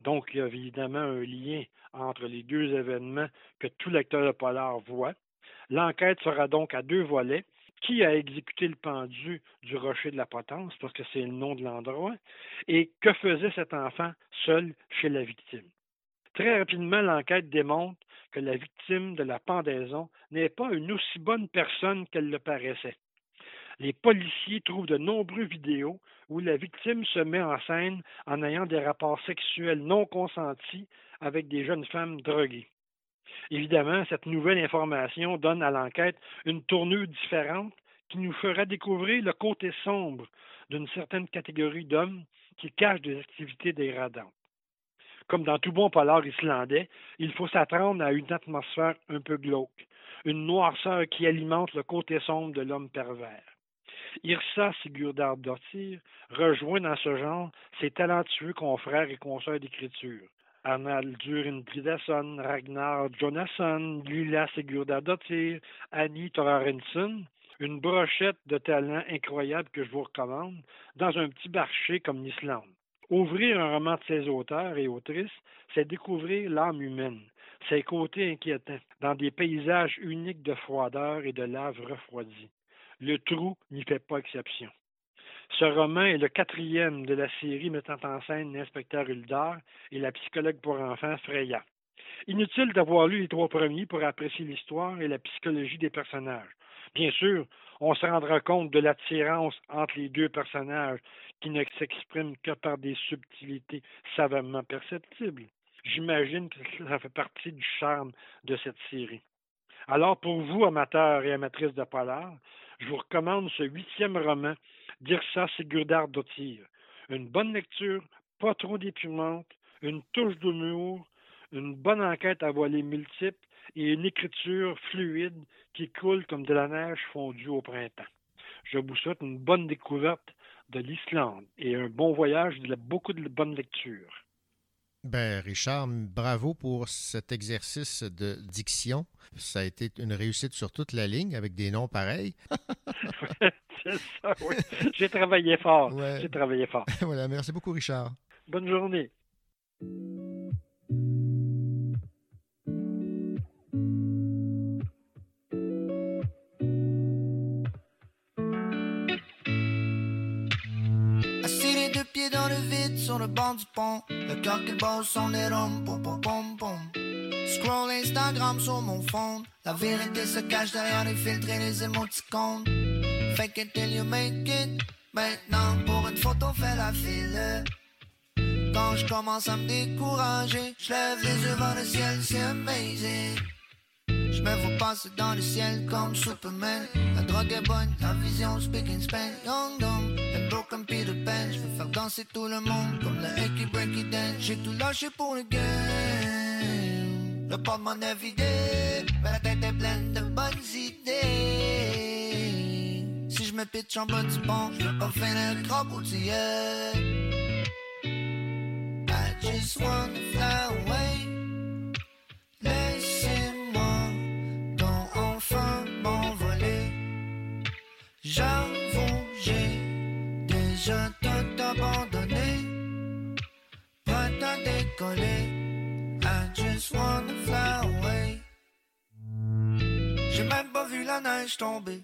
Donc, il y a évidemment un lien entre les deux événements que tout lecteur de polar voit. L'enquête sera donc à deux volets. Qui a exécuté le pendu du rocher de la potence, parce que c'est le nom de l'endroit, et que faisait cet enfant seul chez la victime? Très rapidement, l'enquête démontre que la victime de la pendaison n'est pas une aussi bonne personne qu'elle le paraissait. Les policiers trouvent de nombreuses vidéos où la victime se met en scène en ayant des rapports sexuels non consentis avec des jeunes femmes droguées. Évidemment, cette nouvelle information donne à l'enquête une tournure différente qui nous fera découvrir le côté sombre d'une certaine catégorie d'hommes qui cachent des activités dégradantes. Comme dans tout bon polar islandais, il faut s'attendre à une atmosphère un peu glauque, une noirceur qui alimente le côté sombre de l'homme pervers. Irsa Sigurdardottir rejoint dans ce genre ses talentueux confrères et consoeurs d'écriture. Arnaldur Indridason, Ragnar Jonasson, Lila Sigurdardottir, Annie Thorarensen, une brochette de talents incroyables que je vous recommande, dans un petit marché comme l'Islande. Ouvrir un roman de ses auteurs et autrices, c'est découvrir l'âme humaine, ses côtés inquiétants, dans des paysages uniques de froideur et de lave refroidie. Le trou n'y fait pas exception. Ce roman est le quatrième de la série mettant en scène l'inspecteur Huldar et la psychologue pour enfants Freya. Inutile d'avoir lu les trois premiers pour apprécier l'histoire et la psychologie des personnages. Bien sûr, on se rendra compte de l'attirance entre les deux personnages qui ne s'expriment que par des subtilités savamment perceptibles. J'imagine que ça fait partie du charme de cette série. Alors, pour vous, amateurs et amatrices de polar, je vous recommande ce huitième roman d'Irsa Sigurdardottir. Une bonne lecture, pas trop déprimante, une touche d'humour, une bonne enquête à volets multiples et une écriture fluide qui coule comme de la neige fondue au printemps. Je vous souhaite une bonne découverte de l'Islande et un bon voyage de beaucoup de bonnes lectures. Ben, Richard, bravo pour cet exercice de diction. Ça a été une réussite sur toute la ligne avec des noms pareils. <laughs> C'est ça, oui. J'ai travaillé fort. J'ai travaillé fort. <laughs> voilà, merci beaucoup, Richard. Bonne journée. Du pont. Le cœur qui bat son rom, pom pom pom pom. Scroll Instagram sur mon fond. La vérité se cache derrière les filtres et les émoticônes. Fake it till you make it. Maintenant, pour une photo, fais la file. Quand je commence à me décourager, je lève les yeux vers le ciel, c'est amazing. Je me vois passer dans le ciel comme Superman. La drogue est bonne, la vision speak in Spain. Young dumb, and broken Peter Pan. Danser tout le monde comme le Hickey Breaky Dance. J'ai tout lâché pour le game. Le porte-monnaie est vidé, mais la tête est pleine de bonnes idées. Si je me pitch en bas du pont, je veux pas faire le boutier. I just wanna fly away. Laissez-moi donc enfin m'envoler. J'avoue, j'ai déjà abandonné. Prêt à décoller. I just wanna fly away. J'ai même pas vu la neige tomber.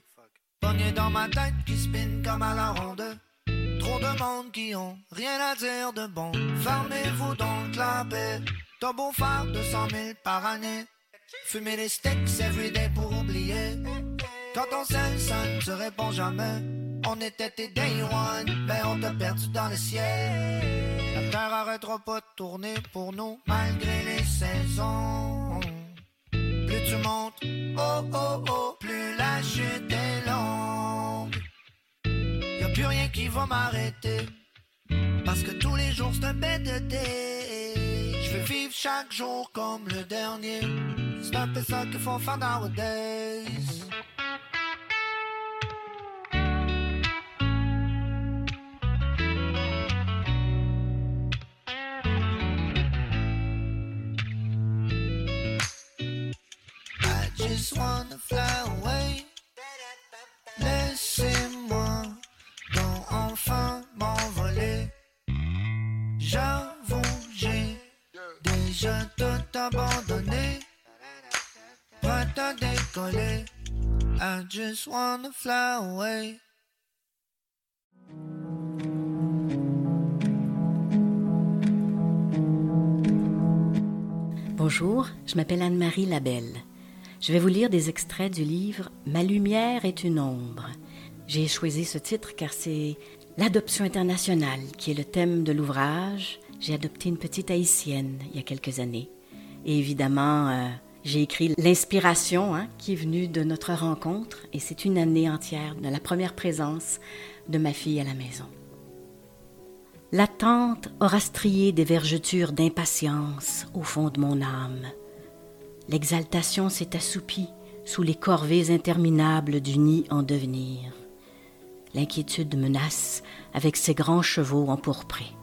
Pogné dans ma tête qui spin comme à la ronde. Trop de monde qui ont rien à dire de bon. Fermez-vous donc la paix. T'as beau faire 200 000 par année. Fumer des steaks everyday pour oublier. Quand ton seul sonne, tu réponds jamais. On était tes day one, mais on t'a perdu dans le ciel. La terre arrêtera pas de tourner pour nous, malgré les saisons. Plus tu montes, oh oh oh, plus la chute est longue. Y a plus rien qui va m'arrêter. Parce que tous les jours c'est un bête de. Je veux vivre chaque jour comme le dernier. Ça qu'il faut faire nowadays. I just wanna fly away. Abandonné. Bonjour, je m'appelle Anne-Marie Labelle. Je vais vous lire des extraits du livre Ma lumière est une ombre. J'ai choisi ce titre car c'est l'adoption internationale qui est le thème de l'ouvrage. J'ai adopté une petite haïtienne il y a quelques années. Et évidemment, euh, j'ai écrit l'inspiration hein, qui est venue de notre rencontre et c'est une année entière de la première présence de ma fille à la maison. L'attente aura strié des vergetures d'impatience au fond de mon âme. L'exaltation s'est assoupie sous les corvées interminables du nid en devenir. L'inquiétude menace avec ses grands chevaux empourprés.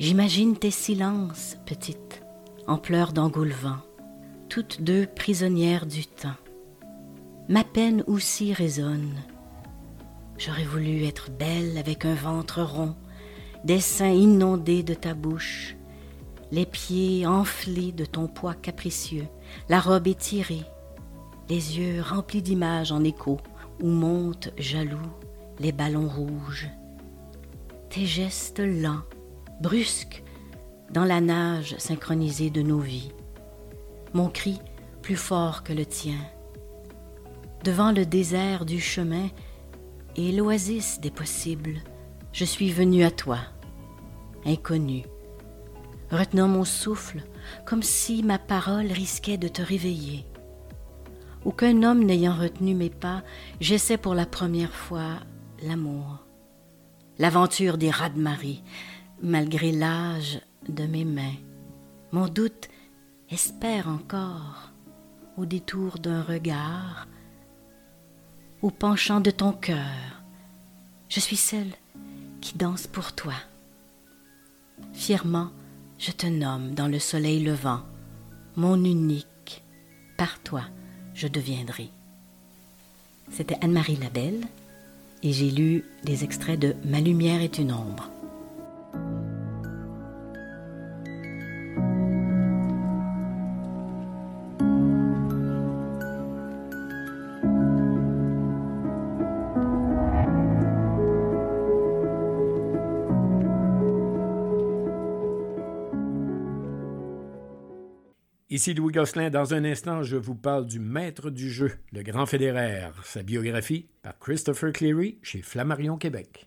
J'imagine tes silences, petite, en pleurs d'engoulevent, toutes deux prisonnières du temps. Ma peine aussi résonne. J'aurais voulu être belle avec un ventre rond des seins inondés de ta bouche, les pieds enflés de ton poids capricieux, la robe étirée, les yeux remplis d'images en écho, où montent jaloux les ballons rouges. Tes gestes lents, brusques, dans la nage synchronisée de nos vies. Mon cri plus fort que le tien. Devant le désert du chemin et l'oasis des possibles, je suis venu à toi, inconnu, retenant mon souffle comme si ma parole risquait de te réveiller. Aucun homme n'ayant retenu mes pas, j'essaie pour la première fois l'amour, l'aventure des rats de marée, malgré l'âge de mes mains. Mon doute espère encore, au détour d'un regard, au penchant de ton cœur. Je suis celle qui danse pour toi. Fièrement, je te nomme dans le soleil levant, mon unique, par toi je deviendrai. C'était Anne-Marie Labelle et j'ai lu des extraits de Ma lumière est une ombre. Ici Louis Gosselin. Dans un instant, je vous parle du maître du jeu, le grand fédéraire. Sa biographie par Christopher Cleary chez Flammarion Québec.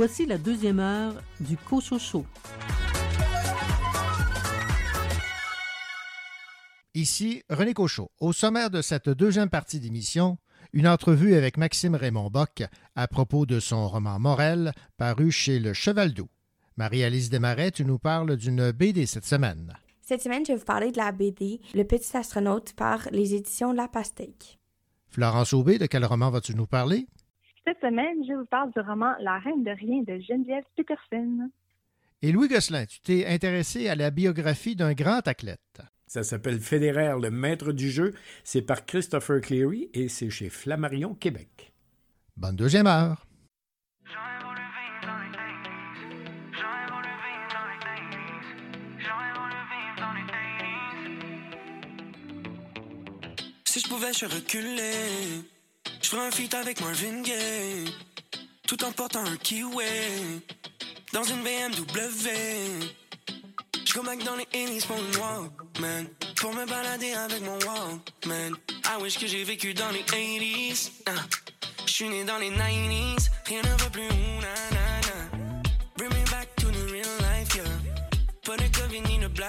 Voici la deuxième heure du Cochocho. Ici René Cochot. Au sommaire de cette deuxième partie d'émission, une entrevue avec Maxime Raymond Bock à propos de son roman Morel, paru chez Le Cheval Doux. Marie-Alice Desmarais, tu nous parles d'une BD cette semaine. Cette semaine, je vais vous parler de la BD Le Petit Astronaute par les éditions La Pastèque. Florence Aubé, de quel roman vas-tu nous parler? Cette semaine, je vous parle du roman La Reine de rien de Geneviève Peterson. Et Louis Gosselin, tu t'es intéressé à la biographie d'un grand athlète. Ça s'appelle Fédéraire, le maître du jeu. C'est par Christopher Cleary et c'est chez Flammarion, Québec. Bonne deuxième heure. Si je pouvais, je reculer. Je ferais un feat avec Marvin Gaye. Tout en portant un kiwi. Dans une BMW. Je back dans les Hills pour une Walkman. Pour me balader avec mon Walkman. I wish que j'ai vécu dans les 80s. Ah. Je suis né dans les 90s. Rien ne va plus. na, na. Bring me back to the real life, yeah. Pas de COVID ni de bla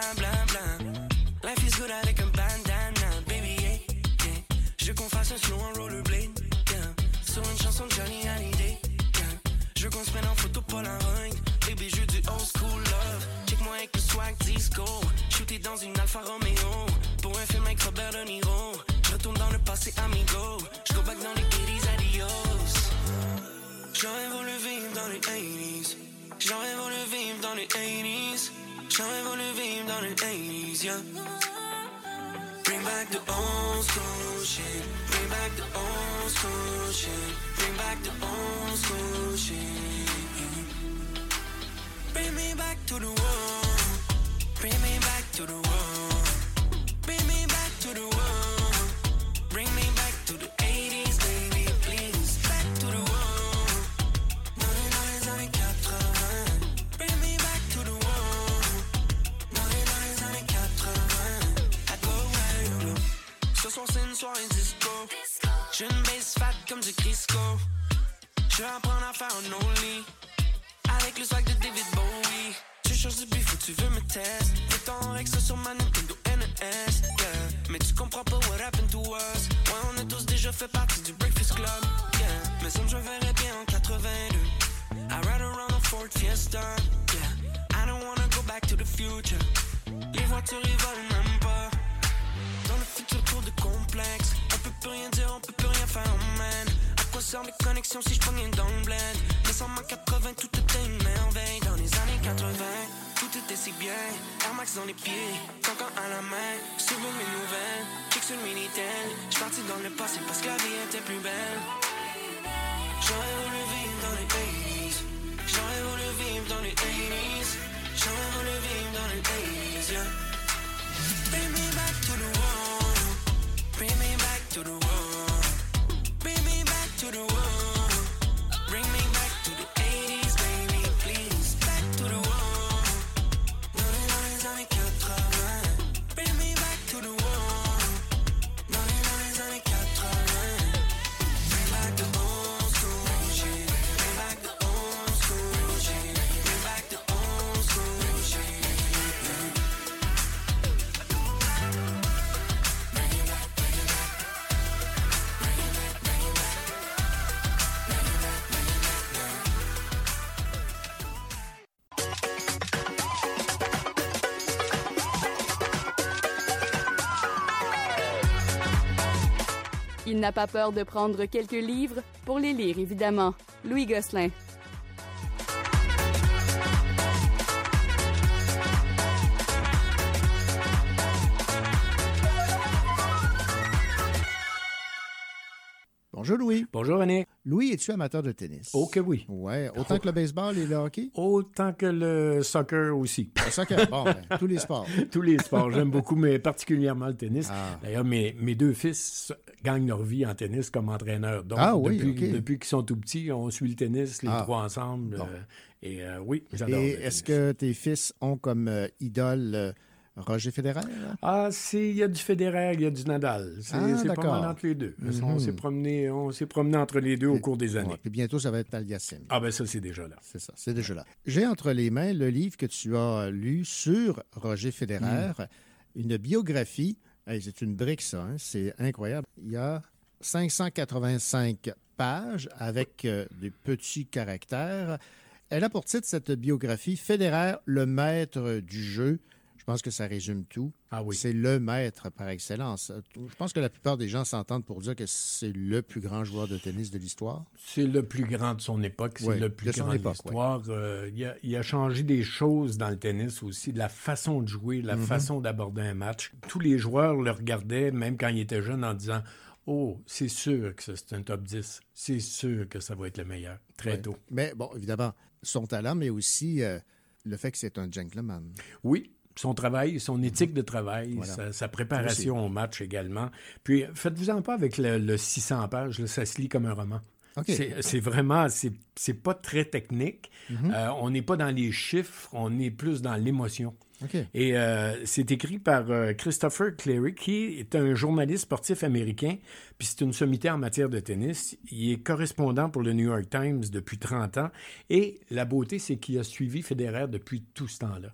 disco, shooté dans une Alfa Romeo. Pour un film avec Robert De Niro, je retourne dans le passé, amigo. Je go back dans les 80s, adios. J'aurais voulu vivre dans les 80s. J'aurais voulu vivre dans les 80s. J'aurais voulu vivre dans les 80s, yeah. Bring back the old school shit. Bring back the old school shit. Bring back the old school shit. Bring me back to the world. Bring me back to the world. Bring me. Bring me back to the 80s, baby, Bring me back to the world. Dans I go where you. Ce soir, c'est une soirée disco. J'ai une fat comme du Crisco. Je vais apprendre à faire un only. Avec le swag de David Bowie. Changes de bif tu veux me tester. Fais ton Rex sur ma Nintendo NES. Mais tu comprends pas what happened to us. Ouais, on a tous déjà fait partie du Breakfast Club. Yeah. Mais ça, je verrais bien en 82. I ride around a Ford Fiesta. Yeah. I don't wanna go back to the future. Les voitures, ils volent même pas. Dans le futur, tour de complexe. On peut plus rien dire, on peut plus rien faire, man. À quoi servent les connexions si je pogne dans le bled? Décembre 80, tout était une merveille. Dans les années 80, tout était si bien. Air Max dans les pieds, cancan à la main. Suivez mes nouvelles, check sur le Minitel. J'suis parti dans le passé parce que la vie était plus belle. J'aurais voulu vivre dans les 80s. J'aurais voulu vivre dans les 80s. J'aurais voulu vivre dans les 80s, yeah. Bring me back to the world. Bring me back to the world. N'a pas peur de prendre quelques livres pour les lire, évidemment. Louis Gosselin. Bonjour Louis. Bonjour René. Louis, es-tu amateur de tennis? Oh que oui. Ouais, autant que le baseball et le hockey? Autant que le soccer aussi. Le soccer, <laughs> bon, ben, tous les sports. Tous les sports, j'aime beaucoup, mais particulièrement le tennis. Ah. D'ailleurs, mes, mes deux fils gagnent leur vie en tennis comme entraîneurs. Donc, Ah oui, depuis, qu'ils sont tout petits, on suit le tennis, les Ah. trois ensemble. Bon. euh, et euh, oui, j'adore. Et est-ce que tes fils ont comme euh, idole Roger Federer? Ah, c'est- il y a du Federer, il y a du Nadal. C'est Ah, pas mal entre les deux. Mhm. On s'est promené, on s'est promené entre les deux au cours des années. Ouais, puis bientôt, ça va être Taliesin. Ah ben ça, c'est déjà là. C'est ça, c'est déjà là. J'ai entre les mains le livre que tu as lu sur Roger Federer, Mm. une biographie. C'est une brique, ça, hein, c'est incroyable. Il y a 585 pages avec euh, des petits caractères. Elle a pour titre cette biographie Federer, le maître du jeu. Je pense que ça résume tout. Ah oui. C'est le maître par excellence. Je pense que la plupart des gens s'entendent pour dire que c'est le plus grand joueur de tennis de l'histoire. C'est le plus grand de son époque, c'est le plus de grand de l'histoire. Euh, il, a, il a changé des choses dans le tennis aussi, de la façon de jouer, la Mhm. façon d'aborder un match. Tous les joueurs le regardaient, même quand il était jeune, en disant Oh, c'est sûr que c'est un top 10. C'est sûr que ça va être le meilleur, très tôt. Mais bon, évidemment, son talent, mais aussi euh, le fait que c'est un gentleman. Oui, son travail, son éthique de travail, Voilà. sa, sa préparation au match également. Puis faites-vous-en pas avec le, le 600 pages, là, ça se lit comme un roman. C'est vraiment, c'est c'est pas très technique. Mhm. Euh, on n'est pas dans les chiffres, on est plus dans l'émotion. Et euh, c'est écrit par euh, Christopher Cleary, qui est un journaliste sportif américain, puis c'est une sommité en matière de tennis. Il est correspondant pour le New York Times depuis 30 ans. Et la beauté, c'est qu'il a suivi Federer depuis tout ce temps-là.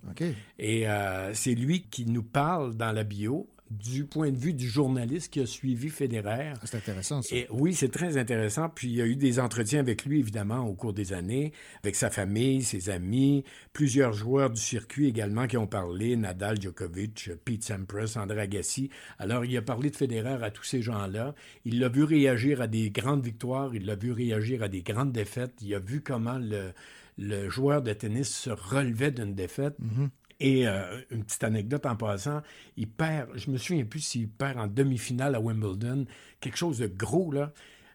Et euh, c'est lui qui nous parle dans la bio du point de vue du journaliste qui a suivi Federer. Ah, C'est intéressant, ça. Et oui, c'est très intéressant. Puis il y a eu des entretiens avec lui, évidemment, au cours des années, avec sa famille, ses amis, plusieurs joueurs du circuit également qui ont parlé, Nadal, Djokovic, Pete Sampras, André Agassi. Alors, il a parlé de Federer à tous ces gens-là. Il l'a vu réagir à des grandes victoires, il l'a vu réagir à des grandes défaites. Il a vu comment le, le joueur de tennis se relevait d'une défaite. Mhm. Et euh, une petite anecdote en passant, il perd, je me souviens plus s'il perd en demi-finale à Wimbledon, quelque chose de gros, là.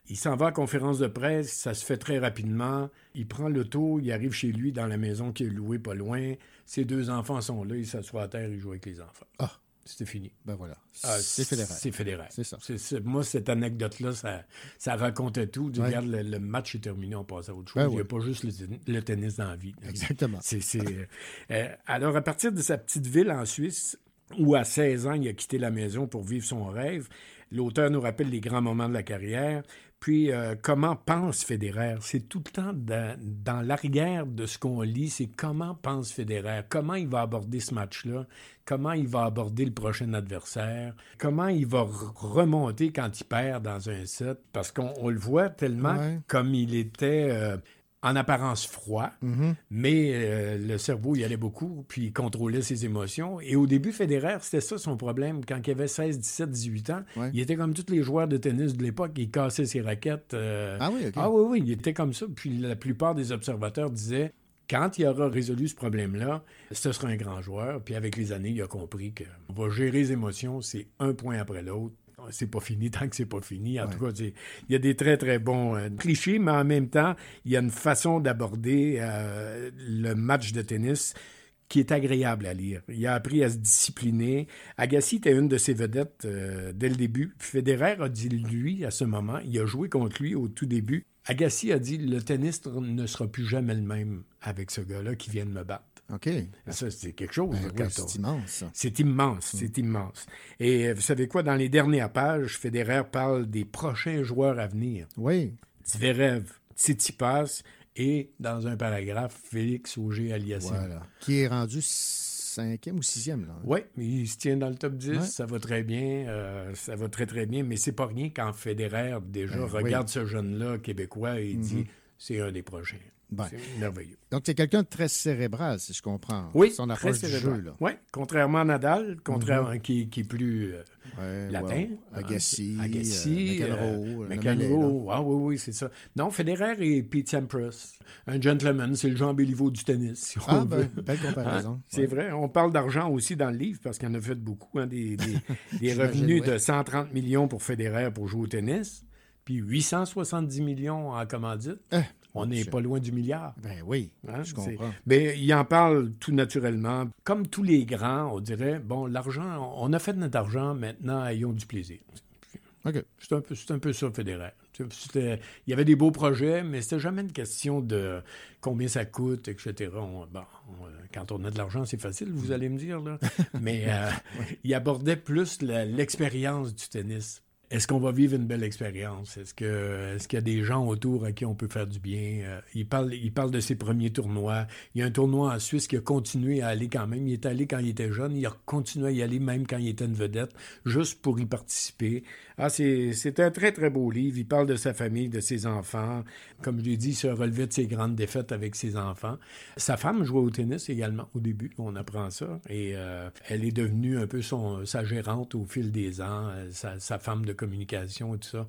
Il s'en va à conférence de presse, ça se fait très rapidement. Il prend l'auto, il arrive chez lui dans la maison qui est louée pas loin. Ses deux enfants sont là, il s'assoit à terre, il joue avec les enfants. Ah, c'était fini. Ben voilà. Ah, c'est Federer. C'est Federer. C'est ça. Moi, cette anecdote-là, ça, ça racontait tout. Ouais. Regarde, le, le match est terminé, on passe à autre chose. Ben Il n'y a pas juste le, ten- le tennis dans la vie. Exactement. C'est, c'est, euh, euh, alors, à partir de sa petite ville en Suisse, où à 16 ans, il a quitté la maison pour vivre son rêve, L'auteur nous rappelle les grands moments de la carrière. Puis, euh, comment pense Federer? C'est tout le temps dans, dans l'arrière de ce qu'on lit, c'est comment pense Federer, comment il va aborder ce match-là, comment il va aborder le prochain adversaire, comment il va remonter quand il perd dans un set, parce qu'on on le voit tellement Ouais. comme il était euh, en apparence froid, Mhm. mais euh, le cerveau y allait beaucoup, puis il contrôlait ses émotions. Et au début, Federer, c'était ça son problème. Quand il avait 16, 17, 18 ans, il était comme tous les joueurs de tennis de l'époque, il cassait ses raquettes. euh, Ah oui, OK. Ah oui, oui, il était comme ça. Puis la plupart des observateurs disaient, quand il aura résolu ce problème-là, ce sera un grand joueur. Puis avec les années, il a compris qu'on va gérer les émotions, c'est un point après l'autre. C'est pas fini tant que c'est pas fini. En tout cas, il y a des très, très bons euh, clichés, mais en même temps, il y a une façon d'aborder euh, le match de tennis qui est agréable à lire. Il a appris à se discipliner. Agassi était une de ses vedettes euh, dès le début. Federer a dit, lui, à ce moment, il a joué contre lui au tout début. Agassi a dit, le tennis ne sera plus jamais le même avec ce gars-là qui vient de me battre. OK. Ça, c'est quelque chose. Ben oui, c'est immense. C'est immense, c'est immense. Et euh, vous savez quoi, dans les dernières pages, Federer parle des prochains joueurs à venir. Oui. Zverev, Tsitsipas et, dans un paragraphe, Félix Auger-Aliassime. Voilà. Qui est rendu cinquième ou sixième, là. Oui, il se tient dans le top 10, Ouais. ça va très bien, euh, ça va très très bien, mais c'est pas rien quand Federer déjà Ben oui. regarde ce jeune-là québécois et Mhm. dit c'est un des prochains. Ben. C'est merveilleux. Donc, c'est quelqu'un de très cérébral, si je comprends. Oui, Son très approche du cérébral. jeu, là. Oui, contrairement à Nadal, contrairement Mhm. qui, qui est plus euh, Ouais, latin. ouais. Agassi, Agassi, euh, euh, McEnroe, le McEnroe. Ah oui, oui, c'est ça. Non, Federer et Pete Sampras. Un gentleman, c'est le Jean Béliveau du tennis, si on Ah, veut. ben, belle comparaison. Hein? C'est vrai. On parle d'argent aussi dans le livre parce qu'il en a fait beaucoup. hein, des des- <laughs> revenus de 130 millions pour Federer pour jouer au tennis, puis 870 millions en commandite. On n'est pas loin du milliard. Ben oui, Hein, je comprends. Mais il en parle tout naturellement. Comme tous les grands, on dirait, bon, l'argent, on a fait notre argent, maintenant, ayons du plaisir. OK. C'est un, peu- c'est un peu ça. C'était- Il y avait des beaux projets, mais c'était jamais une question de combien ça coûte, etc. On- bon, on- quand on a de l'argent, c'est facile, vous allez me dire. Là. <laughs> Mais euh, il abordait plus l'expérience du tennis. Est-ce qu'on va vivre une belle expérience? Est-ce que est-ce qu'il y a des gens autour à qui on peut faire du bien? Euh, il, parle, il parle de ses premiers tournois. Il y a un tournoi en Suisse qui a continué à aller quand même. Il est allé quand il était jeune. Il a continué à y aller même quand il était une vedette, juste pour y participer. Ah, c'est un très, très beau livre. Il parle de sa famille, de ses enfants. Comme je l'ai dit, il se relevait de ses grandes défaites avec ses enfants. Sa femme jouait au tennis également au début. On apprend ça. Et euh, elle est devenue un peu son, sa gérante au fil des ans, euh, sa, sa femme de communication et tout ça.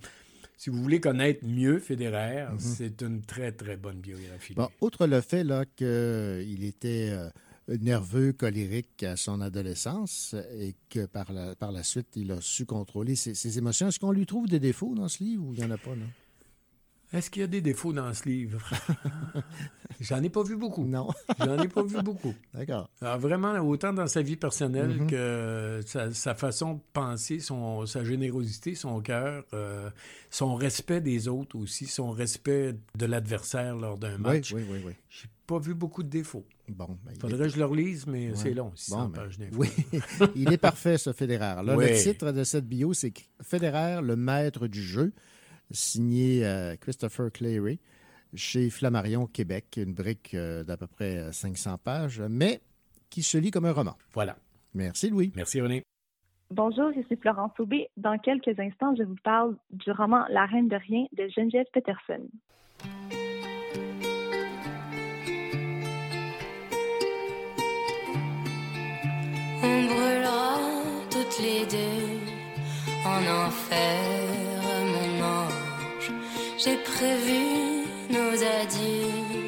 Si vous voulez connaître mieux Federer, Mhm. c'est une très, très bonne biographie. Bon, outre le fait là qu'il était euh, nerveux, colérique à son adolescence et que par la, par la suite, il a su contrôler ses, ses émotions, est-ce qu'on lui trouve des défauts dans ce livre ou il n'y en a pas? Non? Est-ce qu'il y a des défauts dans ce livre? <laughs> J'en ai pas vu beaucoup. Non. <laughs> J'en ai pas vu beaucoup. D'accord. Alors, vraiment, autant dans sa vie personnelle Mhm. que sa, sa façon de penser, son, sa générosité, son cœur, euh, son respect des autres aussi, son respect de l'adversaire lors d'un Oui, match. oui, oui, oui. J'ai pas vu beaucoup de défauts. Bon, ben, il Faudrait est- que je le relise, mais Ouais. c'est long, 600 Bon, ben, pages d'infos. Oui, <laughs> il est parfait, ce Federer. Là, Oui. Le titre de cette bio, c'est Federer, le maître du jeu, signé euh, Christopher Clary chez Flammarion, Québec, une brique euh, d'à peu près euh, 500 pages, mais qui se lit comme un roman. Voilà. Merci, Louis. Merci, René. Bonjour, je suis Florence Aubé. Dans quelques instants, je vous parle du roman La Reine de Rien de Geneviève Peterson. Les deux en enfer, mon ange. J'ai prévu nos adieux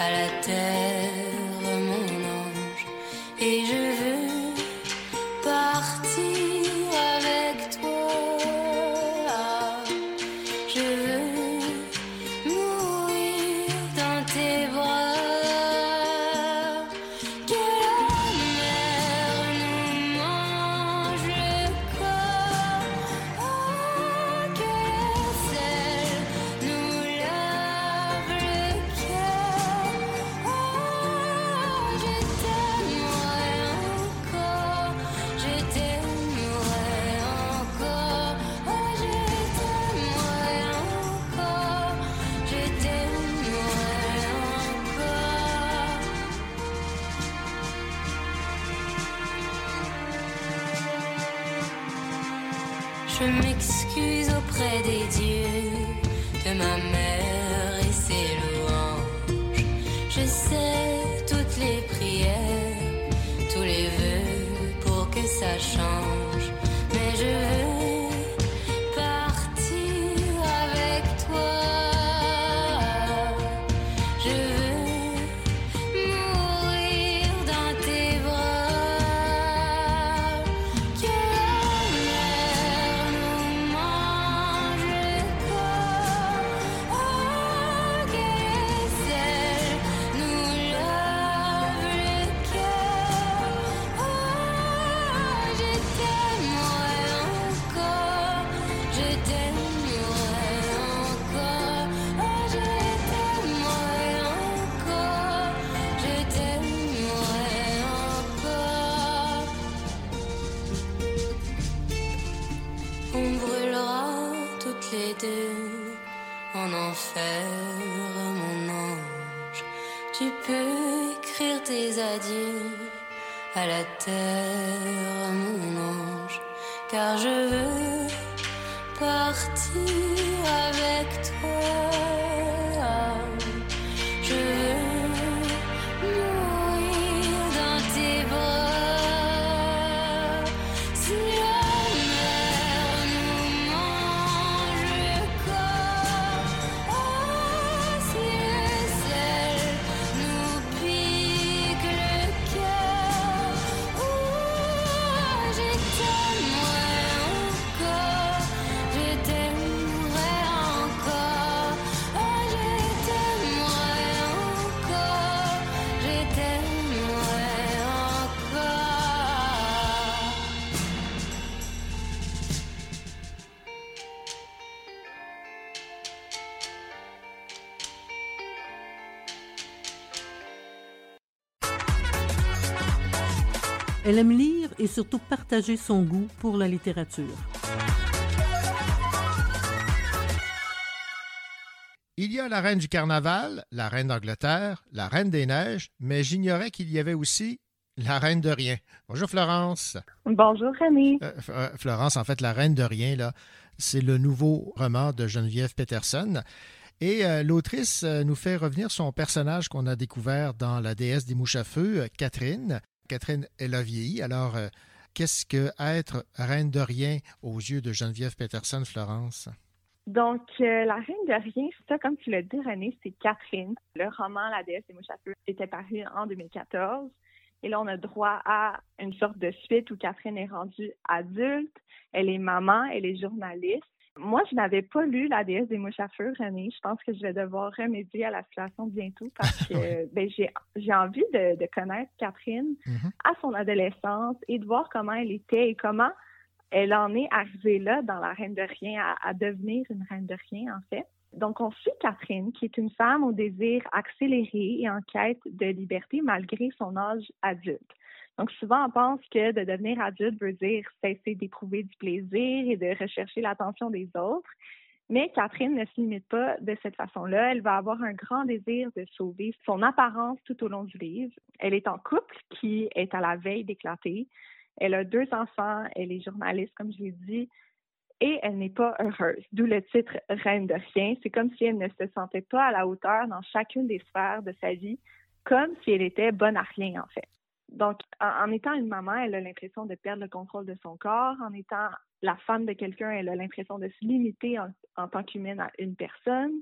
à la terre, Elle aime lire et surtout partager son goût pour la littérature. Il y a la reine du carnaval, la reine d'Angleterre, la reine des neiges, mais j'ignorais qu'il y avait aussi la reine de rien. Bonjour Florence. Bonjour René. Euh, euh, Florence, en fait, la reine de rien, là, c'est le nouveau roman de Geneviève Peterson. Et euh, l'autrice euh, nous fait revenir son personnage qu'on a découvert dans La déesse des mouches à feu, Catherine. Catherine, elle a vieilli. Alors, euh, qu'est-ce que être reine de rien aux yeux de Geneviève Peterson, Florence? Donc, euh, La Reine de Rien, ça, comme tu l'as dit, René, c'est Catherine. Le roman La déesse des mouches à feu était paru en 2014. Et là, on a droit à une sorte de suite où Catherine est rendue adulte. Elle est maman, elle est journaliste. Moi, je n'avais pas lu La déesse des mouches à feu, René. Je pense que je vais devoir remédier à la situation bientôt parce <laughs> que ben, j'ai envie de, de connaître Catherine à son adolescence et de voir comment elle était et comment elle en est arrivée là dans la reine de rien, à, à devenir une reine de rien, en fait. Donc, on suit Catherine, qui est une femme au désir accéléré et en quête de liberté malgré son âge adulte. Donc, souvent, on pense que de devenir adulte veut dire cesser d'éprouver du plaisir et de rechercher l'attention des autres. Mais Catherine ne se limite pas de cette façon-là. Elle va avoir un grand désir de sauver son apparence tout au long du livre. Elle est en couple qui est à la veille d'éclater. Elle a deux enfants, elle est journaliste, comme je l'ai dit, et elle n'est pas heureuse. D'où le titre Reine de rien. C'est comme si elle ne se sentait pas à la hauteur dans chacune des sphères de sa vie, comme si elle était bonne à rien, en fait. Donc, en, étant une maman, elle a l'impression de perdre le contrôle de son corps. En étant la femme de quelqu'un, elle a l'impression de se limiter en, en tant qu'humaine à une personne.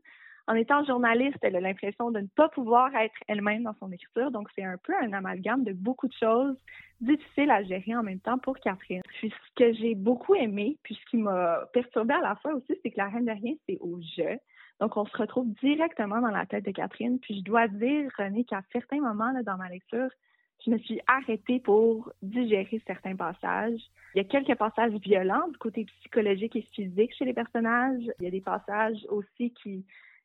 En étant journaliste, elle a l'impression de ne pas pouvoir être elle-même dans son écriture. Donc, c'est un peu un amalgame de beaucoup de choses difficiles à gérer en même temps pour Catherine. Puis, ce que j'ai beaucoup aimé, puis ce qui m'a perturbée à la fois aussi, c'est que la reine de rien, c'est au jeu. Donc, on se retrouve directement dans la tête de Catherine. Puis, je dois dire, René, qu'à certains moments dans ma lecture, je me suis arrêtée pour digérer certains passages. Il y a quelques passages violents du côté psychologique et physique chez les personnages. Il y a des passages aussi qui,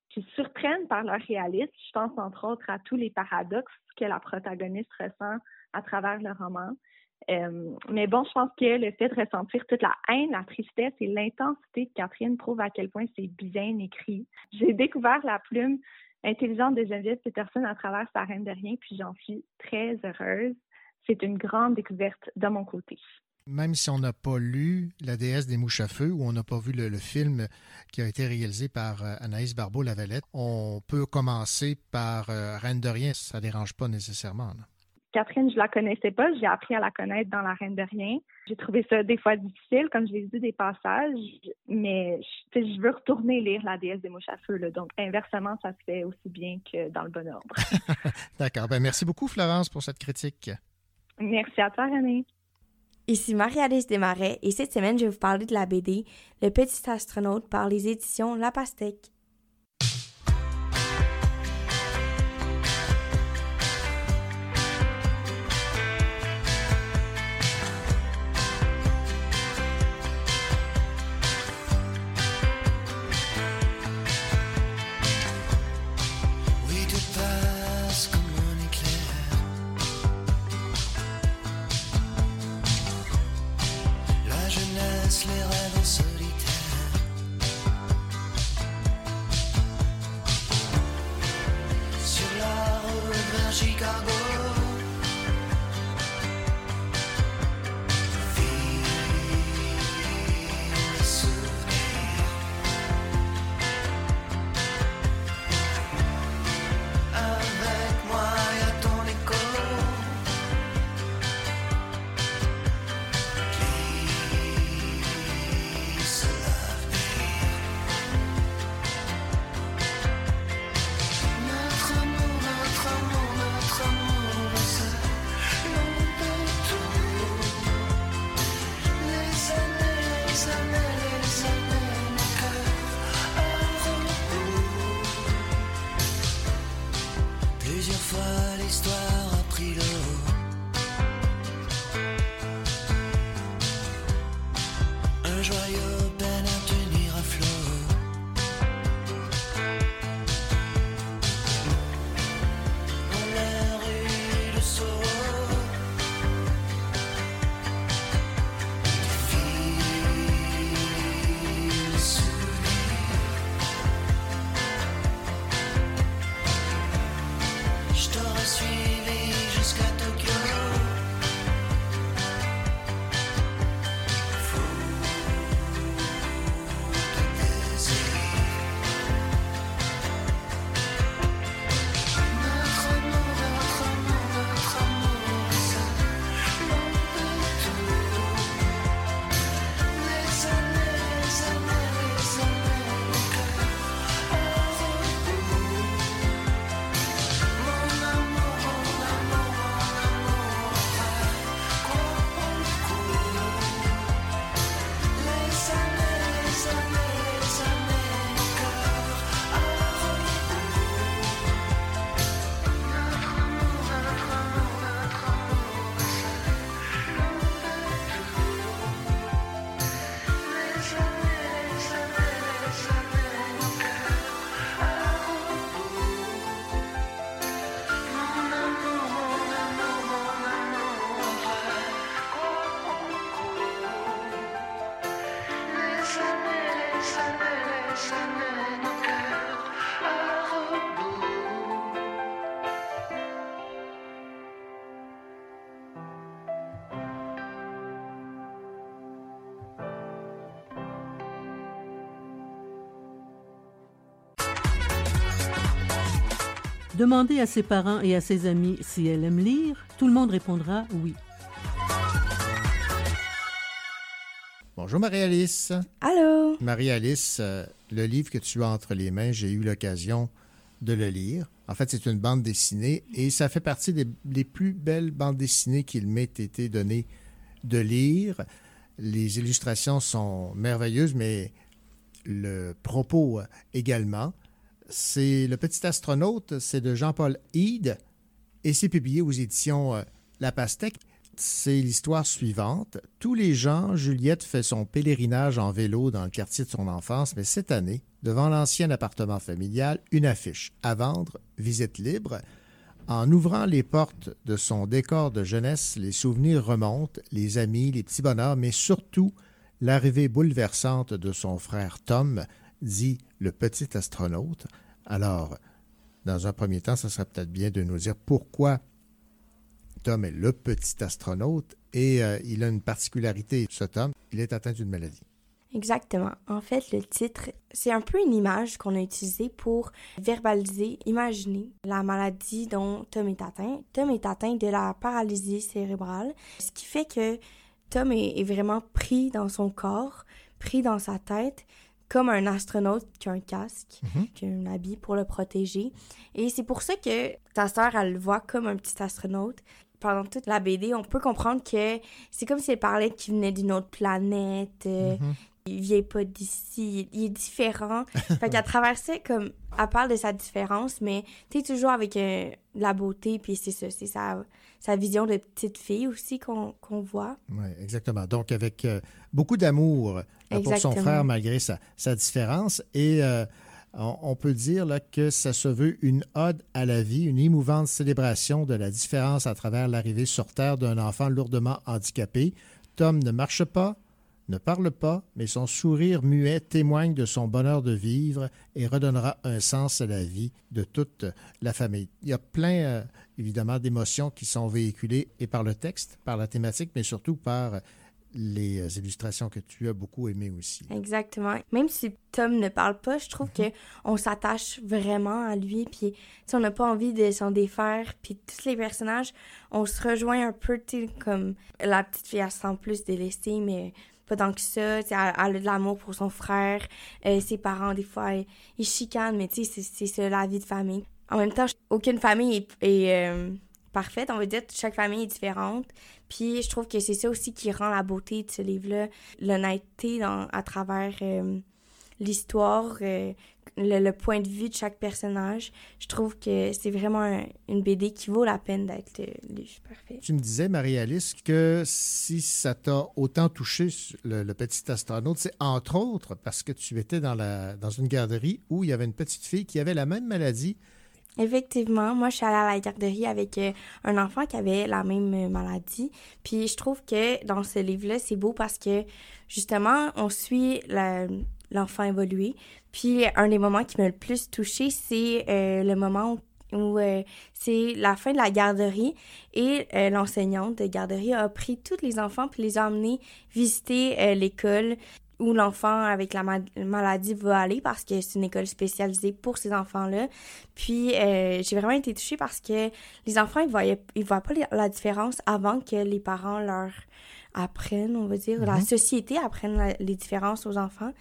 qui surprennent par leur réalisme. Je pense entre autres à tous les paradoxes que la protagoniste ressent à travers le roman. Euh, mais bon, je pense que le fait de ressentir toute la haine, la tristesse et l'intensité de Catherine prouve à quel point c'est bien écrit. J'ai découvert la plume intelligente de Geneviève Peterson à travers sa Reine de rien, puis j'en suis très heureuse. C'est une grande découverte de mon côté. Même si on n'a pas lu La déesse des mouches à feu ou on n'a pas vu le, film qui a été réalisé par euh, Anaïs Barbeau-Lavalette, on peut commencer par euh, Reine de rien, ça ne dérange pas nécessairement. Catherine, je la connaissais pas, j'ai appris à la connaître dans La Reine de rien. J'ai trouvé ça des fois difficile, comme je l'ai dit, des passages, mais je, je, veux retourner lire La déesse des mouches à feu. Là, donc, inversement, ça se fait aussi bien que dans le bon ordre. <laughs> D'accord. Ben, merci beaucoup, Florence, pour cette critique. Merci à toi, René. Ici Marie-Alice Desmarais et cette semaine, je vais vous parler de la BD Le Petit Astronaute par les éditions La Pastèque. Demandez à ses parents et à ses amis si elle aime lire, tout le monde répondra oui. Bonjour Marie-Alice. Allô? Marie-Alice, euh, le livre que tu as entre les mains, j'ai eu l'occasion de le lire. En fait, c'est une bande dessinée et ça fait partie des, plus belles bandes dessinées qu'il m'ait été donné de lire. Les illustrations sont merveilleuses, mais le propos également. C'est Le Petit Astronaute, c'est de Jean-Paul Hyde et c'est publié aux éditions euh, La Pastèque. C'est l'histoire suivante. Tous les gens, Juliette fait son pèlerinage en vélo dans le quartier de son enfance, mais cette année, devant l'ancien appartement familial, une affiche à vendre, visite libre. En ouvrant les portes de son décor de jeunesse, les souvenirs remontent, les amis, les petits bonheurs, mais surtout l'arrivée bouleversante de son frère Tom, dit le petit astronaute. Alors, dans un premier temps, ce serait peut-être bien de nous dire pourquoi Tom est le petit astronaute et euh, il a une particularité, ce Tom, il est atteint d'une maladie. Exactement. En fait, le titre, c'est un peu une image qu'on a utilisée pour verbaliser, imaginer la maladie dont Tom est atteint. Tom est atteint de la paralysie cérébrale, ce qui fait que Tom est, vraiment pris dans son corps, pris dans sa tête, comme un astronaute qui a un casque, Mhm. qui a un habit pour le protéger. Et c'est pour ça que ta sœur, elle le voit comme un petit astronaute. Pendant toute la BD, on peut comprendre que c'est comme si elle parlait qu'il venait d'une autre planète. euh. Il vient pas d'ici, il est différent. <laughs> fait qu'à travers ça, comme, elle parle de sa différence, mais tu sais, toujours avec euh, de la beauté, puis c'est ça, c'est sa, sa vision de petite fille aussi qu'on voit. Oui, exactement. Donc, avec euh, beaucoup d'amour euh, pour son frère malgré sa, sa différence. Et euh, on, on peut dire là, que ça se veut une ode à la vie, une émouvante célébration de la différence à travers l'arrivée sur Terre d'un enfant lourdement handicapé. Tom ne marche pas, ne parle pas, mais son sourire muet témoigne de son bonheur de vivre et redonnera un sens à la vie de toute la famille. Il y a plein, euh, évidemment, d'émotions qui sont véhiculées et par le texte, par la thématique, mais surtout par les euh, illustrations que tu as beaucoup aimées aussi. Exactement. Même si Tom ne parle pas, je trouve que on s'attache vraiment à lui, puis on n'a pas envie de s'en défaire, puis tous les personnages, on se rejoint un peu, comme la petite fille, elle se sent plus délaissée, mais pas tant que ça, elle, a de l'amour pour son frère, Euh, ses parents, des fois, ils, ils chicanent, mais tu sais, c'est- ça, la vie de famille. En même temps, aucune famille est, euh, parfaite, on va dire, chaque famille est différente, puis je trouve que c'est ça aussi qui rend la beauté de ce livre-là, l'honnêteté à travers euh, l'histoire, le, le point de vue de chaque personnage. Je trouve que c'est vraiment un- une BD qui vaut la peine d'être le livre parfait. Tu me disais, Marie-Alice, que si ça t'a autant touché, le, le petit astronaute, c'est entre autres parce que tu étais dans, la, dans une garderie où il y avait une petite fille qui avait la même maladie. Effectivement, moi je suis allée à la garderie avec euh, un enfant qui avait la même euh, maladie. Puis je trouve que dans ce livre-là, c'est beau parce que justement, on suit l'enfant évoluer. Puis un des moments qui m'a le plus touchée, c'est euh, le moment où, où, euh, c'est la fin de la garderie et euh, l'enseignante de garderie a pris tous les enfants puis les a emmenés visiter euh, l'école où l'enfant avec la ma- maladie va aller parce que c'est une école spécialisée pour ces enfants-là. Puis euh, j'ai vraiment été touchée parce que les enfants, ils voyaient, ils voient pas la différence avant que les parents leur apprennent, on va dire, la Mhm. société apprenne la- les différences aux enfants.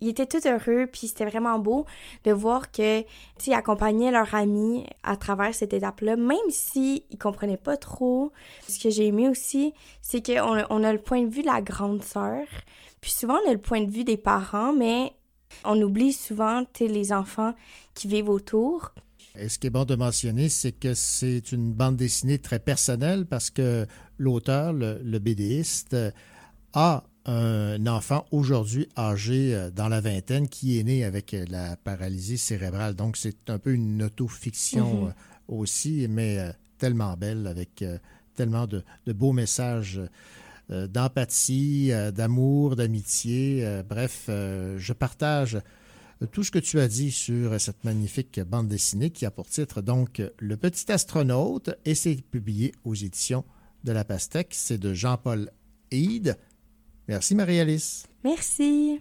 Ils étaient tout heureux, puis c'était vraiment beau de voir que, tu accompagnaient leur ami à travers cette étape-là, même s'ils ils comprenaient pas trop. Ce que j'ai aimé aussi, c'est qu'on on a le point de vue de la grande sœur, puis souvent on a le point de vue des parents, mais on oublie souvent, les enfants qui vivent autour. Et ce qui est bon de mentionner, c'est que c'est une bande dessinée très personnelle parce que l'auteur, le, le BDiste, a un enfant aujourd'hui âgé euh, dans la vingtaine qui est né avec euh, la paralysie cérébrale. Donc, c'est un peu une autofiction Mhm. euh, aussi, mais tellement belle, avec tellement de, de beaux messages d'empathie, d'amour, d'amitié. Bref, je partage tout ce que tu as dit sur cette magnifique bande dessinée qui a pour titre donc Le Petit Astronaute et c'est publié aux éditions de la Pastèque. C'est de Jean-Paul Hyde. Merci Marie-Alice. Merci.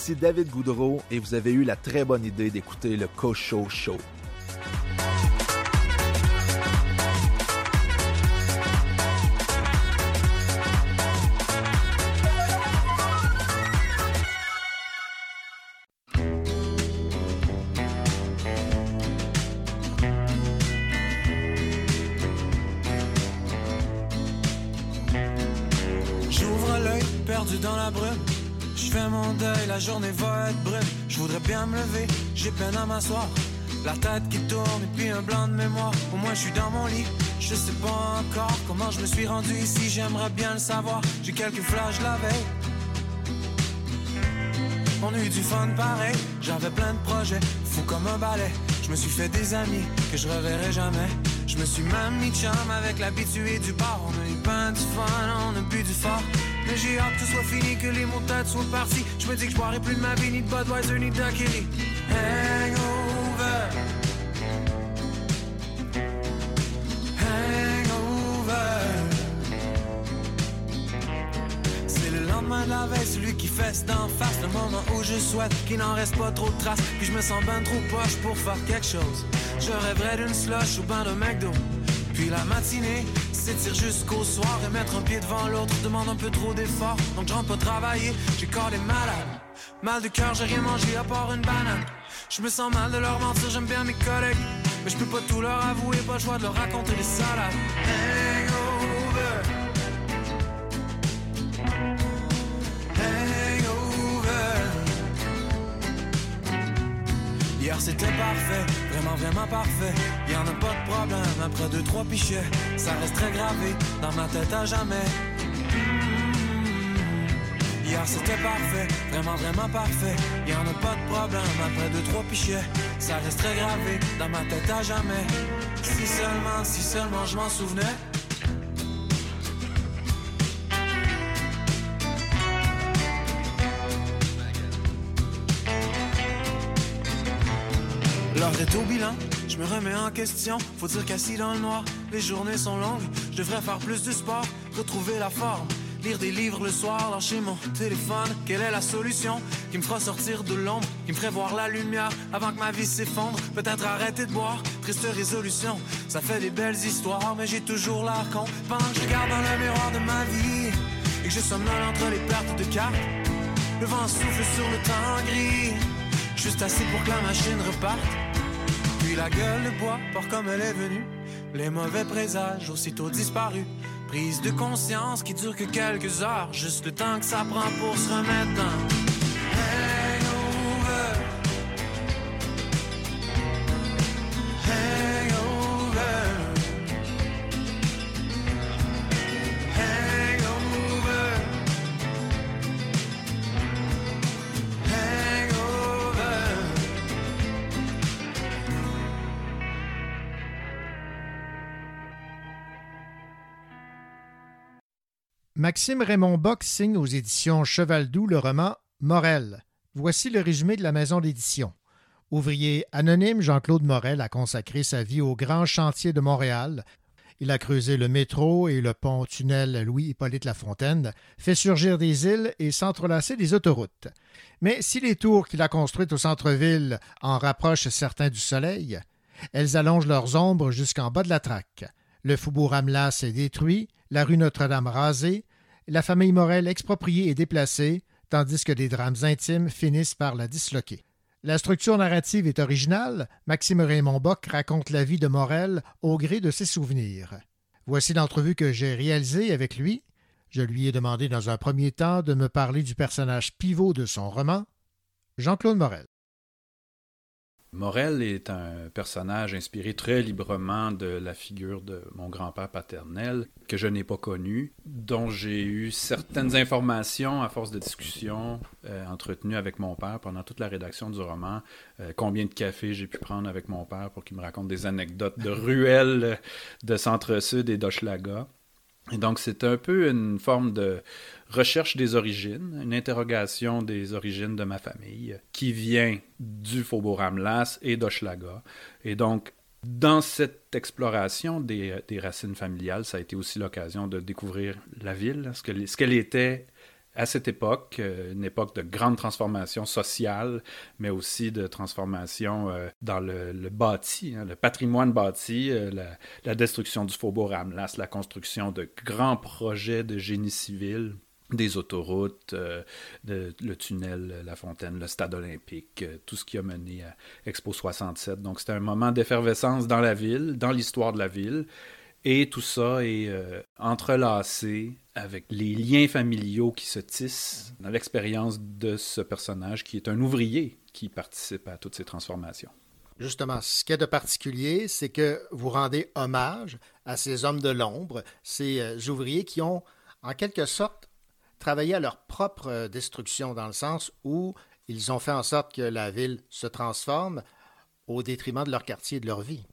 Ici David Goudreau et vous avez eu la très bonne idée d'écouter le Cocho Show. La tête qui tourne et puis un blanc de mémoire. Au moins je suis dans mon lit, je sais pas encore comment je me suis rendu ici. J'aimerais bien le savoir. J'ai quelques flashs la veille. On a eu du fun pareil, j'avais plein de projets, fou comme un balai. Je me suis fait des amis que je reverrai jamais. Je me suis même mis de chum avec l'habitué du bar. On a eu plein du fun, on a bu du fort. Mais j'ai hâte que ce soit fini, que les tête soient partis. Je me dis que je boirai plus de ma vie, ni de Budweiser, ni de Daiquiri. La veille, celui qui fesse d'en face. Le moment où je souhaite qu'il n'en reste pas trop de traces. Puis je me sens ben trop poche pour faire quelque chose. Je rêverais d'une slush ou ben de McDo. Puis la matinée s'étire jusqu'au soir et mettre un pied devant l'autre demande un peu trop d'efforts. Donc je rentre pas travailler, j'ai corps des malades. Mal de cœur, j'ai rien mangé à part une banane. Je me sens mal de leur mentir, j'aime bien mes collègues. Mais je peux pas tout leur avouer, pas le choix de leur raconter des salades. Hier c'était parfait, vraiment vraiment parfait. Y en a pas de problème après deux trois pichets. Ça reste très gravé dans ma tête à jamais. Mm. Hier c'était parfait, vraiment vraiment parfait. Y en a pas de problème après deux trois pichets. Ça reste très gravé dans ma tête à jamais. Si seulement, si seulement je m'en souvenais. L'heure est au bilan, je me remets en question. Faut dire qu'assis dans le noir, les journées sont longues. Je devrais faire plus de sport, retrouver la forme. Lire des livres le soir, lâcher mon téléphone. Quelle est la solution qui me fera sortir de l'ombre, qui me ferait voir la lumière avant que ma vie s'effondre? Peut-être arrêter de boire, triste résolution. Ça fait des belles histoires, mais j'ai toujours l'air con. Pendant que je regarde dans le miroir de ma vie et que je somnole entre les pertes de cartes, le vent souffle sur le temps gris. Juste assez pour que la machine reparte. La gueule de bois comme elle est venue. Les mauvais présages aussitôt disparus. Prise de conscience qui dure que quelques heures. Juste le temps que ça prend pour se remettre dans. Maxime Raymond Bock signe aux éditions Cheval Doux le roman Morel. Voici le résumé de la maison d'édition. Ouvrier anonyme, Jean-Claude Morel a consacré sa vie au grand chantier de Montréal. Il a creusé le métro et le pont-tunnel Louis-Hippolyte Lafontaine, fait surgir des îles et s'entrelacer des autoroutes. Mais si les tours qu'il a construites au centre-ville en rapprochent certains du soleil, elles allongent leurs ombres jusqu'en bas de la traque. Le faubourg Hamelas est détruit, la rue Notre-Dame rasée, la famille Morel expropriée et déplacée, tandis que des drames intimes finissent par la disloquer. La structure narrative est originale. Maxime Raymond Bock raconte la vie de Morel au gré de ses souvenirs. Voici l'entrevue que j'ai réalisée avec lui. Je lui ai demandé dans un premier temps de me parler du personnage pivot de son roman, Jean-Claude Morel. Morel est un personnage inspiré très librement de la figure de mon grand-père paternel, que je n'ai pas connu, dont j'ai eu certaines informations à force de discussions euh, entretenues avec mon père pendant toute la rédaction du roman. Euh, combien de cafés j'ai pu prendre avec mon père pour qu'il me raconte des anecdotes de <laughs> ruelles de Centre-Sud et d'Hochelaga. Et donc, c'est un peu une forme de recherche des origines, une interrogation des origines de ma famille, qui vient du Faubourg Hamelas et d'Hochelaga. Et donc, dans cette exploration des, racines familiales, ça a été aussi l'occasion de découvrir la ville, ce qu'elle était à cette époque, euh, une époque de grande transformation sociale, mais aussi de transformation euh, dans le, bâti, hein, le patrimoine bâti, euh, la, destruction du faubourg Ramlas, la construction de grands projets de génie civil des autoroutes, le tunnel La Fontaine, le stade olympique, tout ce qui a mené à Expo 67. Donc c'était un moment d'effervescence dans la ville, dans l'histoire de la ville. Et tout ça est entrelacé avec les liens familiaux qui se tissent dans l'expérience de ce personnage qui est un ouvrier qui participe à toutes ces transformations. Justement, ce qu'il y a de particulier, c'est que vous rendez hommage à ces hommes de l'ombre, ces euh, ouvriers qui ont, en quelque sorte, travaillé à leur propre euh, destruction, dans le sens où ils ont fait en sorte que la ville se transforme au détriment de leur quartier et de leur vie.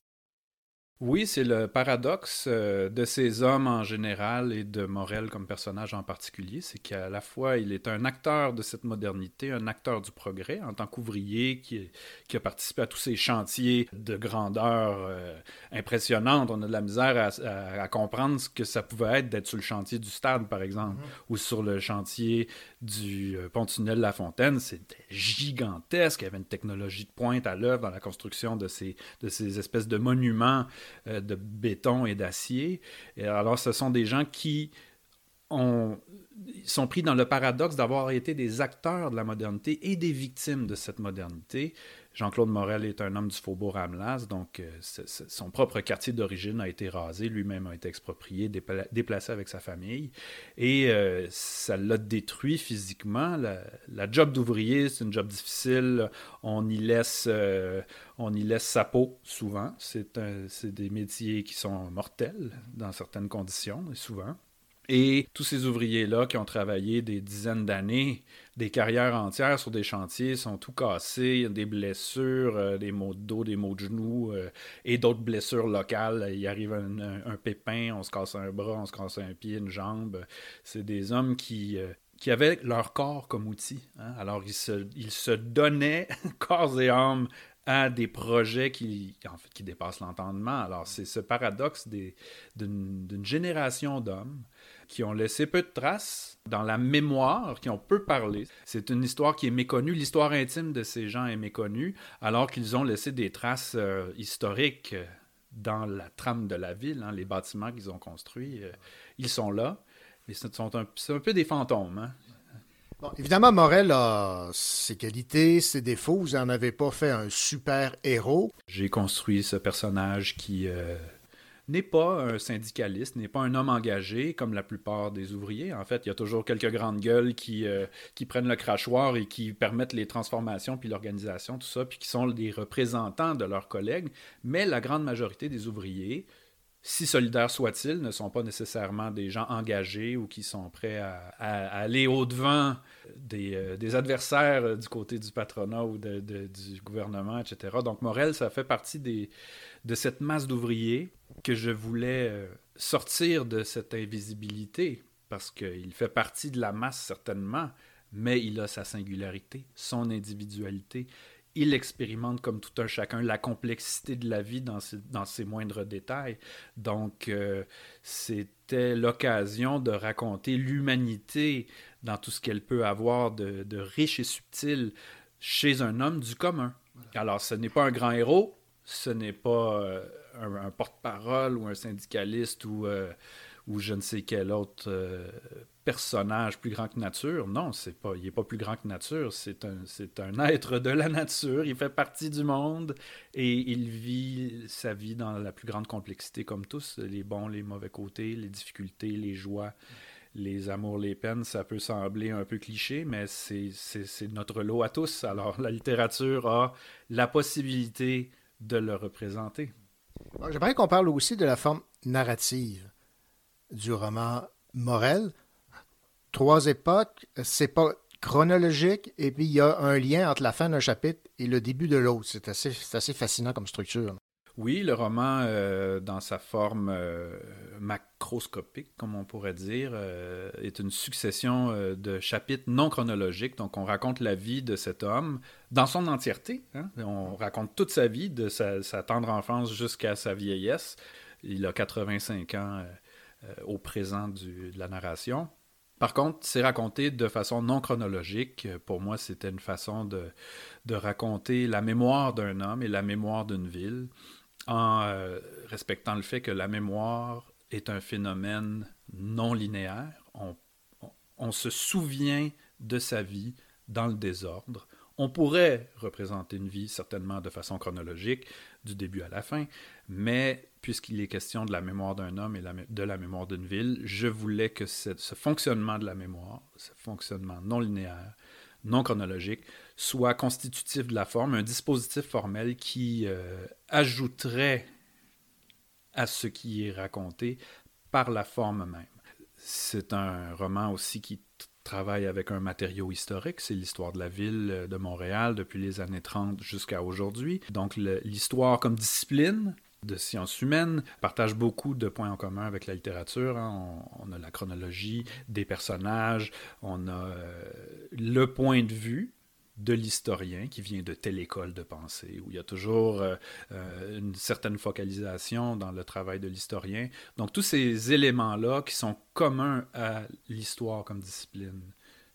Oui, c'est le paradoxe euh, de ces hommes en général et de Morel comme personnage en particulier, c'est qu'à la fois il est un acteur de cette modernité, un acteur du progrès en tant qu'ouvrier qui, qui, a participé à tous ces chantiers de grandeur euh, impressionnante. On a de la misère à, comprendre ce que ça pouvait être d'être sur le chantier du stade, par exemple, mm-hmm. ou sur le chantier du euh, pont-tunnel La Fontaine. C'était gigantesque. Il y avait une technologie de pointe à l'œuvre dans la construction de ces, de ces espèces de monuments de béton et d'acier. Alors, ce sont des gens qui ont, sont pris dans le paradoxe d'avoir été des acteurs de la modernité et des victimes de cette modernité. Jean-Claude Morel est un homme du faubourg Ramlas, donc euh, son propre quartier d'origine a été rasé, lui-même a été exproprié, déplacé avec sa famille, et euh, ça l'a détruit physiquement. La, job d'ouvrier, c'est une job difficile, on y laisse, euh, on y laisse sa peau souvent, c'est des métiers qui sont mortels dans certaines conditions, souvent. Et tous ces ouvriers-là qui ont travaillé des dizaines d'années, des carrières entières sur des chantiers, sont tout cassés, des blessures, euh, des maux de dos, des maux de genoux euh, et d'autres blessures locales. Il arrive un, pépin, on se casse un bras, on se casse un pied, une jambe. C'est des hommes qui, euh, qui avaient leur corps comme outil. Hein. Alors ils se, ils se donnaient <laughs> corps et âme à des projets qui, qui dépassent l'entendement. Alors c'est ce paradoxe d'une génération d'hommes qui ont laissé peu de traces dans la mémoire, qui ont peu parlé. C'est une histoire qui est méconnue. L'histoire intime de ces gens est méconnue, alors qu'ils ont laissé des traces euh, historiques euh, dans la trame de la ville, hein, les bâtiments qu'ils ont construits. Euh, ils sont là, mais ce sont un, un peu des fantômes. Hein. Bon, évidemment, Morel a ses qualités, ses défauts. Vous n'en avez pas fait un super héros. J'ai construit ce personnage qui n'est pas un syndicaliste, n'est pas un homme engagé comme la plupart des ouvriers. En fait, il y a toujours quelques grandes gueules qui, euh, qui prennent le crachoir et qui permettent les transformations, puis l'organisation, tout ça, puis qui sont des représentants de leurs collègues. Mais la grande majorité des ouvriers, si solidaires soient-ils, ne sont pas nécessairement des gens engagés ou qui sont prêts à, aller au-devant des, euh, des, adversaires euh, du côté du patronat ou de, du gouvernement, etc. Donc Morel, ça fait partie de cette masse d'ouvriers que je voulais euh, sortir de cette invisibilité, parce qu'il fait partie de la masse certainement, mais il a sa singularité, son individualité il expérimente comme tout un chacun la complexité de la vie dans ses, dans ses moindres détails. Donc, euh, c'était l'occasion de raconter l'humanité dans tout ce qu'elle peut avoir de, de, riche et subtil chez un homme du commun. Alors, ce n'est pas un grand héros, ce n'est pas euh, un, porte-parole ou un syndicaliste ou, euh, ou je ne sais quel autre personnage plus grand que nature. Non, c'est pas, il n'est pas plus grand que nature. C'est un, c'est un être de la nature. Il fait partie du monde et il vit sa vie dans la plus grande complexité, comme tous, les bons, les mauvais côtés, les difficultés, les joies, les amours, les peines. Ça peut sembler un peu cliché, mais c'est, c'est notre lot à tous. Alors, la littérature a la possibilité de le représenter. J'aimerais qu'on parle aussi de la forme narrative du roman Morel trois époques, c'est pas chronologique, et puis il y a un lien entre la fin d'un chapitre et le début de l'autre. C'est assez, assez fascinant comme structure. Oui, le roman, euh, dans sa forme euh, macroscopique, comme on pourrait dire, euh, est une succession de chapitres non chronologiques. Donc, on raconte la vie de cet homme dans son entièreté. Hein. On raconte toute sa vie, de sa, tendre enfance jusqu'à sa vieillesse. Il a 85 ans au présent de la narration. Par contre, c'est raconté de façon non chronologique. Pour moi, c'était une façon de, de, raconter la mémoire d'un homme et la mémoire d'une ville en euh, respectant le fait que la mémoire est un phénomène non linéaire. On se souvient de sa vie dans le désordre. On pourrait représenter une vie certainement de façon chronologique, du début à la fin, mais puisqu'il est question de la mémoire d'un homme et de la mémoire d'une ville, je voulais que ce, fonctionnement de la mémoire, ce fonctionnement non linéaire, non chronologique, soit constitutif de la forme, un dispositif formel qui euh, ajouterait à ce qui est raconté par la forme même. C'est un roman aussi qui travaille avec un matériau historique, c'est l'histoire de la ville euh, de Montréal depuis les années 30 jusqu'à aujourd'hui. Donc l'histoire comme discipline de sciences humaines partage beaucoup de points en commun avec la littérature. Hein. On, a la chronologie des personnages, on a euh, le point de vue de l'historien qui vient de telle école de pensée, où il y a toujours euh, une certaine focalisation dans le travail de l'historien. Donc tous ces éléments-là qui sont communs à l'histoire comme discipline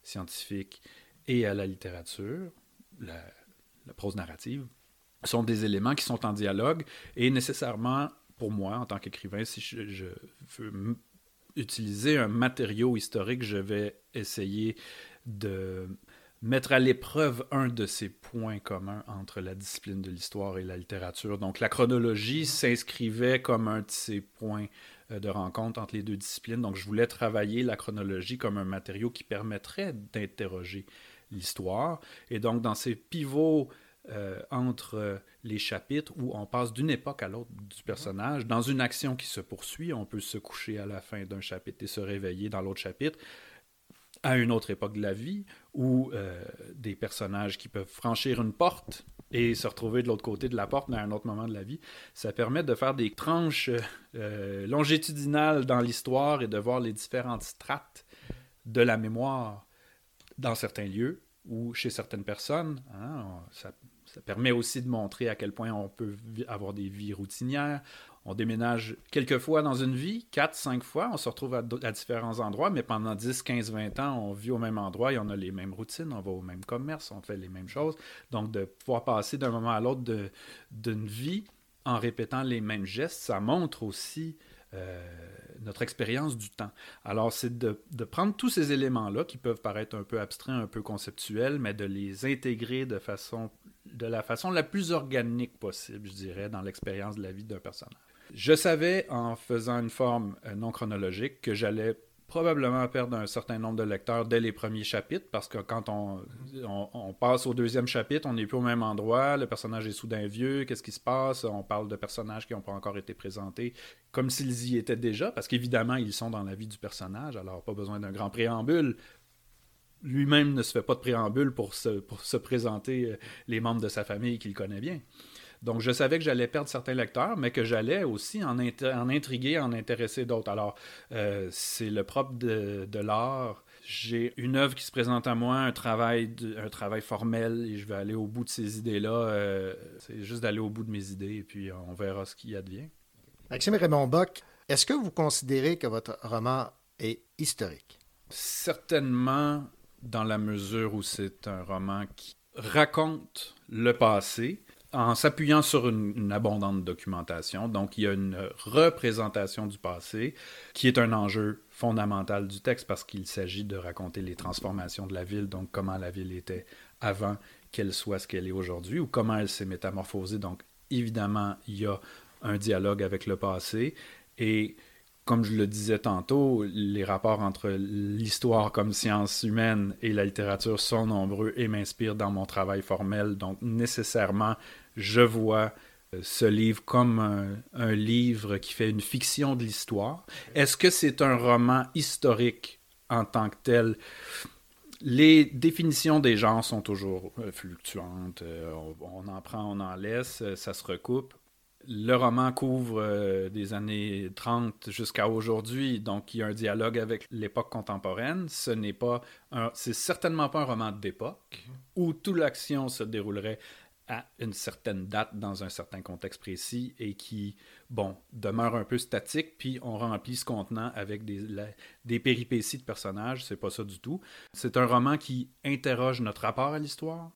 scientifique et à la littérature, la, prose narrative, sont des éléments qui sont en dialogue et nécessairement, pour moi, en tant qu'écrivain, si je, veux utiliser un matériau historique, je vais essayer de mettre à l'épreuve un de ces points communs entre la discipline de l'histoire et la littérature. Donc la chronologie s'inscrivait comme un de ces points euh, de rencontre entre les deux disciplines. Donc je voulais travailler la chronologie comme un matériau qui permettrait d'interroger l'histoire. Et donc dans ces pivots euh, entre les chapitres où on passe d'une époque à l'autre du personnage, dans une action qui se poursuit, on peut se coucher à la fin d'un chapitre et se réveiller dans l'autre chapitre à une autre époque de la vie, ou euh, des personnages qui peuvent franchir une porte et se retrouver de l'autre côté de la porte, mais à un autre moment de la vie. Ça permet de faire des tranches euh, longitudinales dans l'histoire et de voir les différentes strates de la mémoire dans certains lieux ou chez certaines personnes. Hein. ça, ça, permet aussi de montrer à quel point on peut avoir des vies routinières, on déménage quelques fois dans une vie, quatre, cinq fois, on se retrouve à, différents endroits, mais pendant 10, 15, 20 ans, on vit au même endroit et on a les mêmes routines, on va au même commerce, on fait les mêmes choses. Donc, de pouvoir passer d'un moment à l'autre d'une vie en répétant les mêmes gestes, ça montre aussi euh, notre expérience du temps. Alors, c'est de, de, prendre tous ces éléments-là qui peuvent paraître un peu abstraits, un peu conceptuels, mais de les intégrer de façon de la façon la plus organique possible, je dirais, dans l'expérience de la vie d'un personnage. Je savais, en faisant une forme euh, non chronologique, que j'allais probablement perdre un certain nombre de lecteurs dès les premiers chapitres, parce que quand on, on, passe au deuxième chapitre, on n'est plus au même endroit, le personnage est soudain vieux, qu'est-ce qui se passe, on parle de personnages qui n'ont pas encore été présentés, comme s'ils y étaient déjà, parce qu'évidemment, ils sont dans la vie du personnage, alors pas besoin d'un grand préambule. Lui-même ne se fait pas de préambule pour se, pour se présenter euh, les membres de sa famille qu'il connaît bien. Donc, je savais que j'allais perdre certains lecteurs, mais que j'allais aussi en, en, intriguer, en intéresser d'autres. Alors, euh, c'est le propre de, de l'art. J'ai une œuvre qui se présente à moi, un travail, un travail formel, et je vais aller au bout de ces idées-là. Euh, c'est juste d'aller au bout de mes idées, et puis on verra ce qui advient. Maxime Raymond Bock, est-ce que vous considérez que votre roman est historique? Certainement, dans la mesure où c'est un roman qui raconte le passé, en s'appuyant sur une, abondante documentation. Donc, il y a une représentation du passé qui est un enjeu fondamental du texte parce qu'il s'agit de raconter les transformations de la ville, donc comment la ville était avant qu'elle soit ce qu'elle est aujourd'hui ou comment elle s'est métamorphosée. Donc, évidemment, il y a un dialogue avec le passé et comme je le disais tantôt, les rapports entre l'histoire comme science humaine et la littérature sont nombreux et m'inspirent dans mon travail formel. Donc, nécessairement, je vois euh, ce livre comme un, livre qui fait une fiction de l'histoire. Est-ce que c'est un roman historique en tant que tel? Les définitions des genres sont toujours euh, fluctuantes. Euh, on en prend, on en laisse, ça se recoupe le roman couvre euh, des années 30 jusqu'à aujourd'hui, donc il y a un dialogue avec l'époque contemporaine. Ce n'est pas, c'est certainement pas un roman d'époque où toute l'action se déroulerait à une certaine date dans un certain contexte précis et qui, bon, demeure un peu statique, puis on remplit ce contenant avec des, des péripéties de personnages. C'est pas ça du tout. C'est un roman qui interroge notre rapport à l'histoire.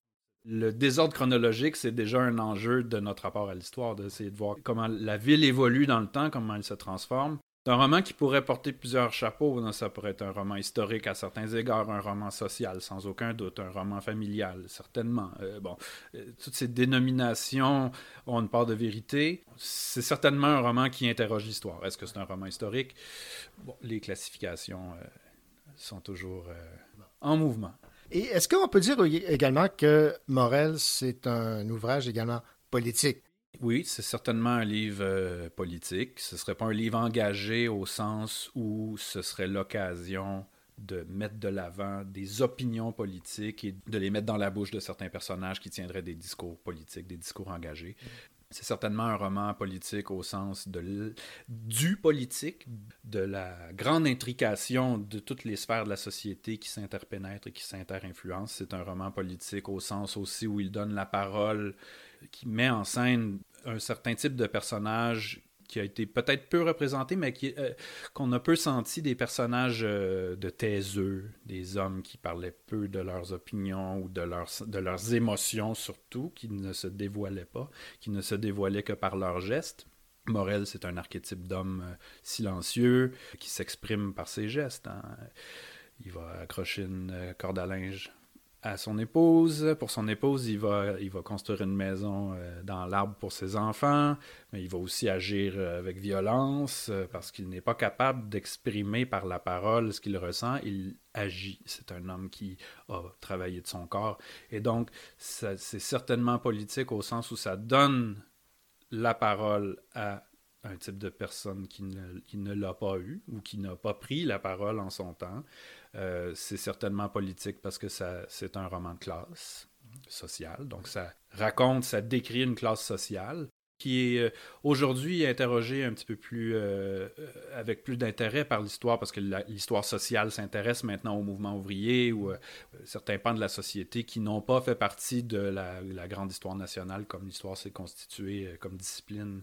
Le désordre chronologique, c'est déjà un enjeu de notre rapport à l'histoire, d'essayer de voir comment la ville évolue dans le temps, comment elle se transforme. C'est un roman qui pourrait porter plusieurs chapeaux. Ça pourrait être un roman historique à certains égards, un roman social sans aucun doute, un roman familial certainement. Euh, bon, euh, toutes ces dénominations ont une part de vérité. C'est certainement un roman qui interroge l'histoire. Est-ce que c'est un roman historique? Bon, les classifications euh, sont toujours en mouvement. Et est-ce qu'on peut dire également que Morel, c'est un ouvrage également politique? Oui, c'est certainement un livre euh, politique. Ce ne serait pas un livre engagé au sens où ce serait l'occasion de mettre de l'avant des opinions politiques et de les mettre dans la bouche de certains personnages qui tiendraient des discours politiques, des discours engagés. C'est certainement un roman politique au sens de du politique, de la grande intrication de toutes les sphères de la société qui s'interpénètrent et qui s'interinfluencent. C'est un roman politique au sens aussi où il donne la parole qui met en scène un certain type de personnage qui a été peut-être peu représenté, mais qui, euh, qu'on a peu senti des personnages euh, de taiseux, des hommes qui parlaient peu de leurs opinions ou de leurs, de leurs émotions surtout, qui ne se dévoilaient pas, qui ne se dévoilaient que par leurs gestes. Morel, c'est un archétype d'homme euh, silencieux qui s'exprime par ses gestes. Hein. Il va accrocher une corde à linge à son épouse. Pour son épouse, il va, il va construire une maison euh, dans l'arbre pour ses enfants, mais il va aussi agir euh, avec violence euh, parce qu'il n'est pas capable d'exprimer par la parole ce qu'il ressent. Il agit. C'est un homme qui a travaillé de son corps. Et donc, c'est certainement politique au sens où ça donne la parole à un type de personne qui ne, qui ne l'a pas eu ou qui n'a pas pris la parole en son temps. Euh, c'est certainement politique parce que c'est un roman de classe sociale. Donc ça raconte, ça décrit une classe sociale qui est euh, aujourd'hui interrogée un petit peu plus euh, avec plus d'intérêt par l'histoire parce que l'histoire sociale s'intéresse maintenant au mouvement ouvrier ou certains pans de la société qui n'ont pas fait partie de la grande histoire nationale comme l'histoire s'est constituée comme discipline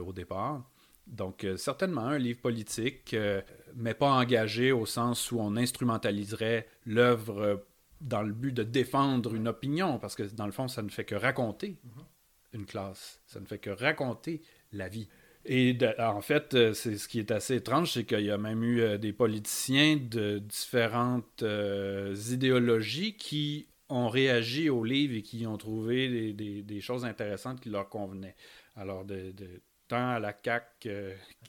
au départ. Donc, euh, certainement un livre politique, euh, mais pas engagé au sens où on instrumentaliserait l'œuvre euh, dans le but de défendre une opinion, parce que dans le fond, ça ne fait que raconter une classe, ça ne fait que raconter la vie. Et en fait, c'est ce qui est assez étrange, c'est qu'il y a même eu des politiciens de différentes idéologies qui ont réagi au livre et qui ont trouvé des, choses intéressantes qui leur convenaient. Alors, de, tant à la CAC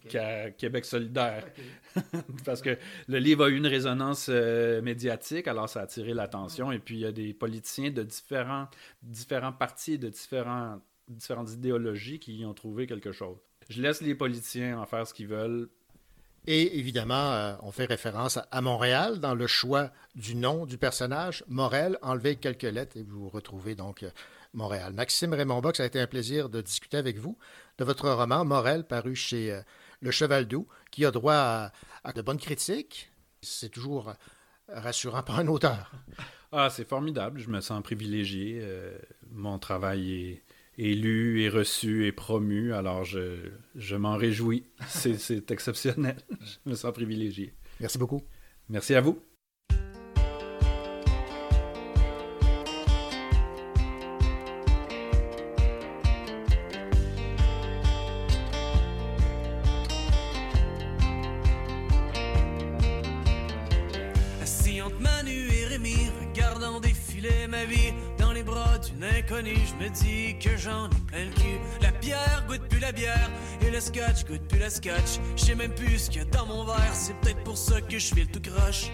qu'à Québec solidaire. <laughs> Parce que le livre a eu une résonance euh, médiatique, alors ça a attiré l'attention. Et puis, il y a des politiciens de différents, différents partis, de différents, différentes idéologies qui y ont trouvé quelque chose. Je laisse les politiciens en faire ce qu'ils veulent. Et évidemment, euh, on fait référence à Montréal dans le choix du nom du personnage. Morel, enlevez quelques lettres et vous retrouvez donc euh, Montréal. Maxime Raymond Box, ça a été un plaisir de discuter avec vous de votre roman Morel, paru chez euh, Le Cheval Doux, qui a droit à, de bonnes critiques. C'est toujours euh, rassurant pour un auteur. Ah, c'est formidable. Je me sens privilégié. Euh, mon travail est, lu, est reçu, est promu. Alors, je, je m'en réjouis. C'est exceptionnel. <laughs> Je me sens privilégié. Merci beaucoup. Merci à vous. Me dis que j'en ai plein le cul. La bière goûte plus la bière et le scotch goûte plus la scotch. Je même plus ce qu'il y a dans mon verre, c'est peut-être pour ça que je fais le tout croche.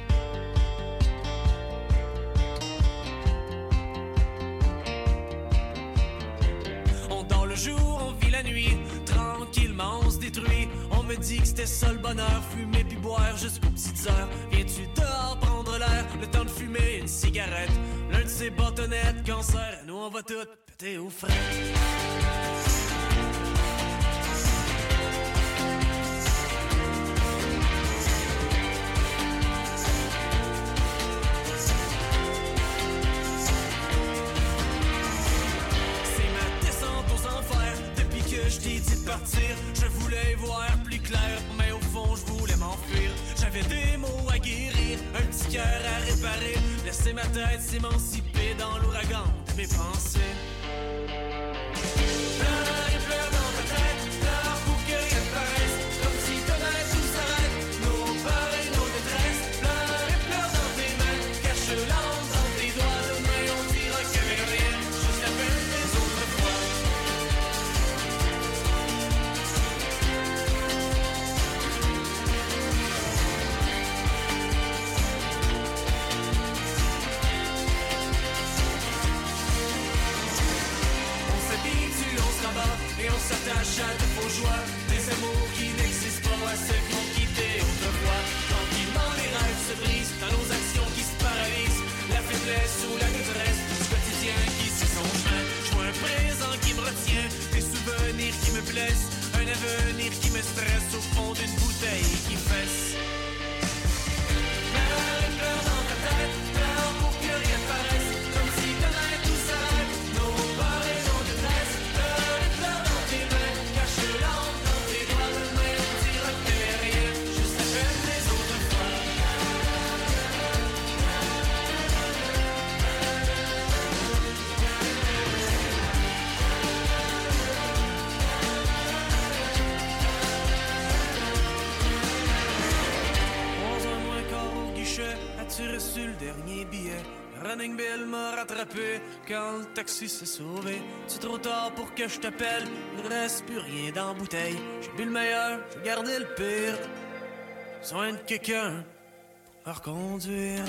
On dort le jour, on vit la nuit, tranquillement on se détruit. On me dit que c'était ça le bonheur, fumer puis boire jusqu'aux des bâtonnettes, cancer, nous on va toutes péter au frais. je t'ai dit de partir. Je voulais voir plus clair, mais au fond, je voulais m'enfuir. J'avais des mots à guérir, un petit cœur à réparer. Laisser ma tête s'émanciper dans l'ouragan de mes pensées. Dans ta tête, Un avenir qui me stresse au fond d'une bouteille qui fesse. Bill m'a rattrapé quand le taxi s'est sauvé. C'est trop tard pour que je t'appelle, il reste plus rien dans la bouteille. J'ai bu le meilleur, j'ai gardé le pire. Besoin de quelqu'un pour reconduire.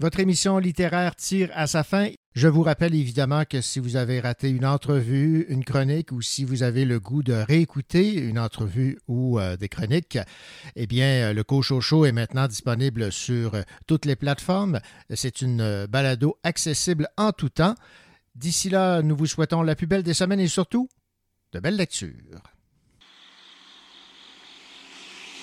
Votre émission littéraire tire à sa fin. Je vous rappelle évidemment que si vous avez raté une entrevue, une chronique ou si vous avez le goût de réécouter une entrevue ou euh, des chroniques, eh bien, euh, le Cocho Show est maintenant disponible sur euh, toutes les plateformes. C'est une balado accessible en tout temps. D'ici là, nous vous souhaitons la plus belle des semaines et surtout de belles lectures.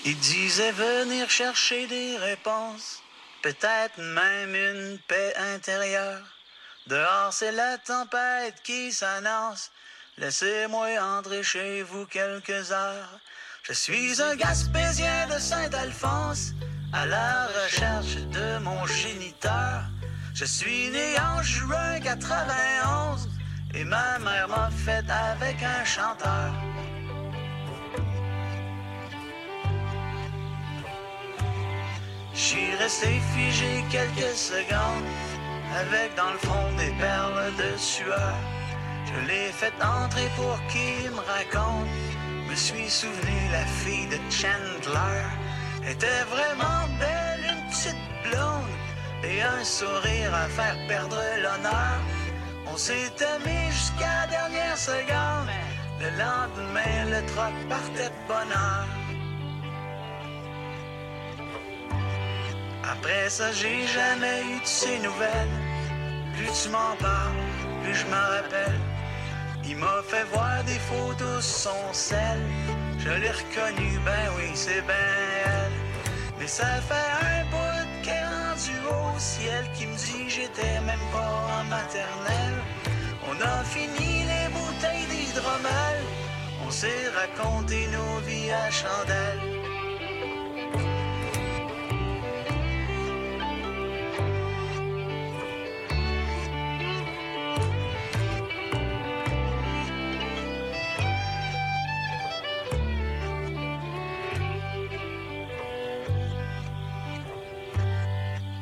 Il disait venir chercher des réponses, peut-être même une paix intérieure. Dehors, c'est la tempête qui s'annonce. Laissez-moi entrer chez vous quelques heures. Je suis un Gaspésien de Saint-Alphonse, à la recherche de mon géniteur. Je suis né en juin 91 et ma mère m'a fait avec un chanteur. J'y resté figé quelques secondes, avec dans le fond des perles de sueur. Je l'ai fait entrer pour qu'il me raconte. Me suis souvenu la fille de Chandler était vraiment belle, une petite blonde et un sourire à faire perdre l'honneur. On s'est aimé jusqu'à dernière seconde. Le lendemain, le troc partait bonheur. Après ça, j'ai jamais eu de ces nouvelles. Plus tu m'en parles, plus je m'en rappelle. Il m'a fait voir des photos son sel. Je l'ai reconnu, ben oui, c'est ben elle. Mais ça fait un bout qu'elle est au ciel qui me dit j'étais même pas en maternelle. On a fini les bouteilles d'hydromel. On s'est raconté nos vies à chandelle.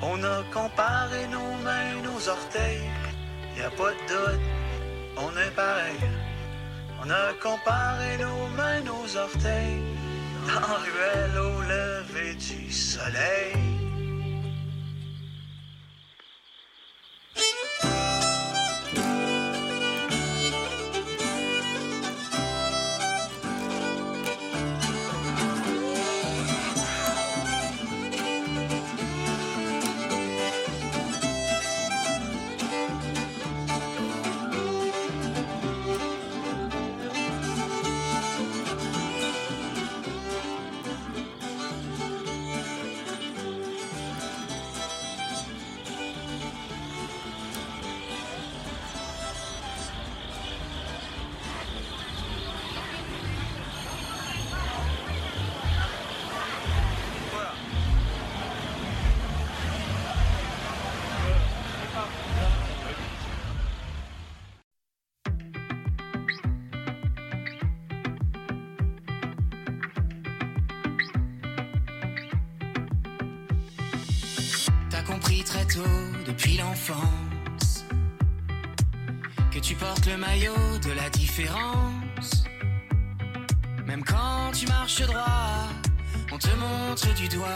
On a comparé nos mains, nos orteils. Y a pas de doute, on est pareil. On a comparé nos mains, nos orteils. Dans ruelle au lever du soleil. Depuis l'enfance, que tu portes le maillot de la différence. Même quand tu marches droit, on te montre du doigt.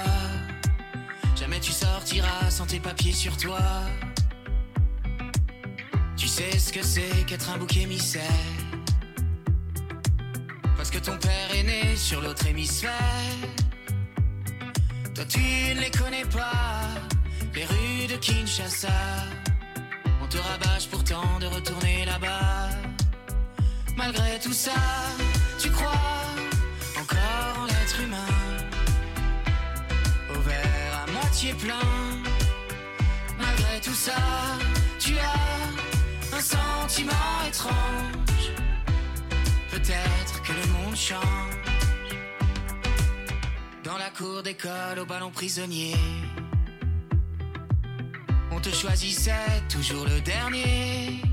Jamais tu sortiras sans tes papiers sur toi. Tu sais ce que c'est qu'être un bouc émissaire. Parce que ton père est né sur l'autre hémisphère. Toi tu ne les connais pas, Kinshasa. On te rabâche pourtant de retourner là-bas. Malgré tout ça, tu crois encore en l'être humain. Au verre à moitié plein. Malgré tout ça, tu as un sentiment étrange. Peut-être que le monde change. Dans la cour d'école au ballon prisonnier. Choisissait toujours le dernier.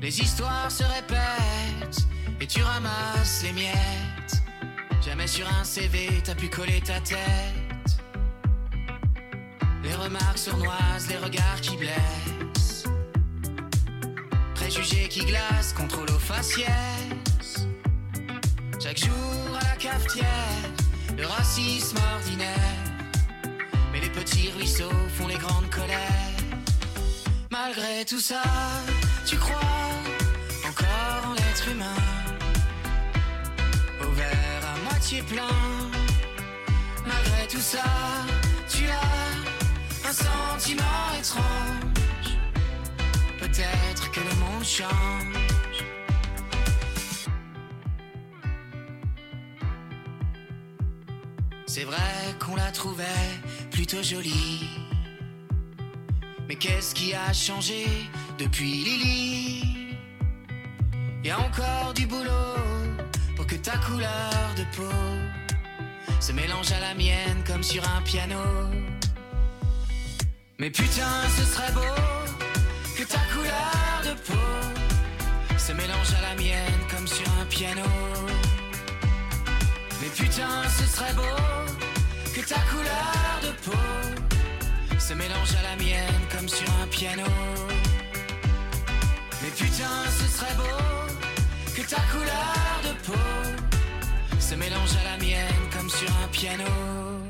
Les histoires se répètent et tu ramasses les miettes. Jamais sur un CV t'as pu coller ta tête. Les remarques sournoises, les regards qui blessent. Préjugés qui glacent, contrôle aux faciès. Chaque jour à la cafetière, le racisme ordinaire. Petits ruisseaux font les grandes colères. Malgré tout ça, tu crois encore en l'être humain. Au verre à moitié plein. Malgré tout ça, tu as un sentiment étrange. Peut-être que le monde change. C'est vrai qu'on la trouvait plutôt jolie. Mais qu'est-ce qui a changé depuis Lily? Y a encore du boulot pour que ta couleur de peau se mélange à la mienne comme sur un piano. Mais putain, ce serait beau que ta couleur de peau se mélange à la mienne comme sur un piano. Mais putain, ce serait beau que ta couleur de peau se mélange à la mienne comme sur un piano. Mais putain, ce serait beau que ta couleur de peau se mélange à la mienne comme sur un piano.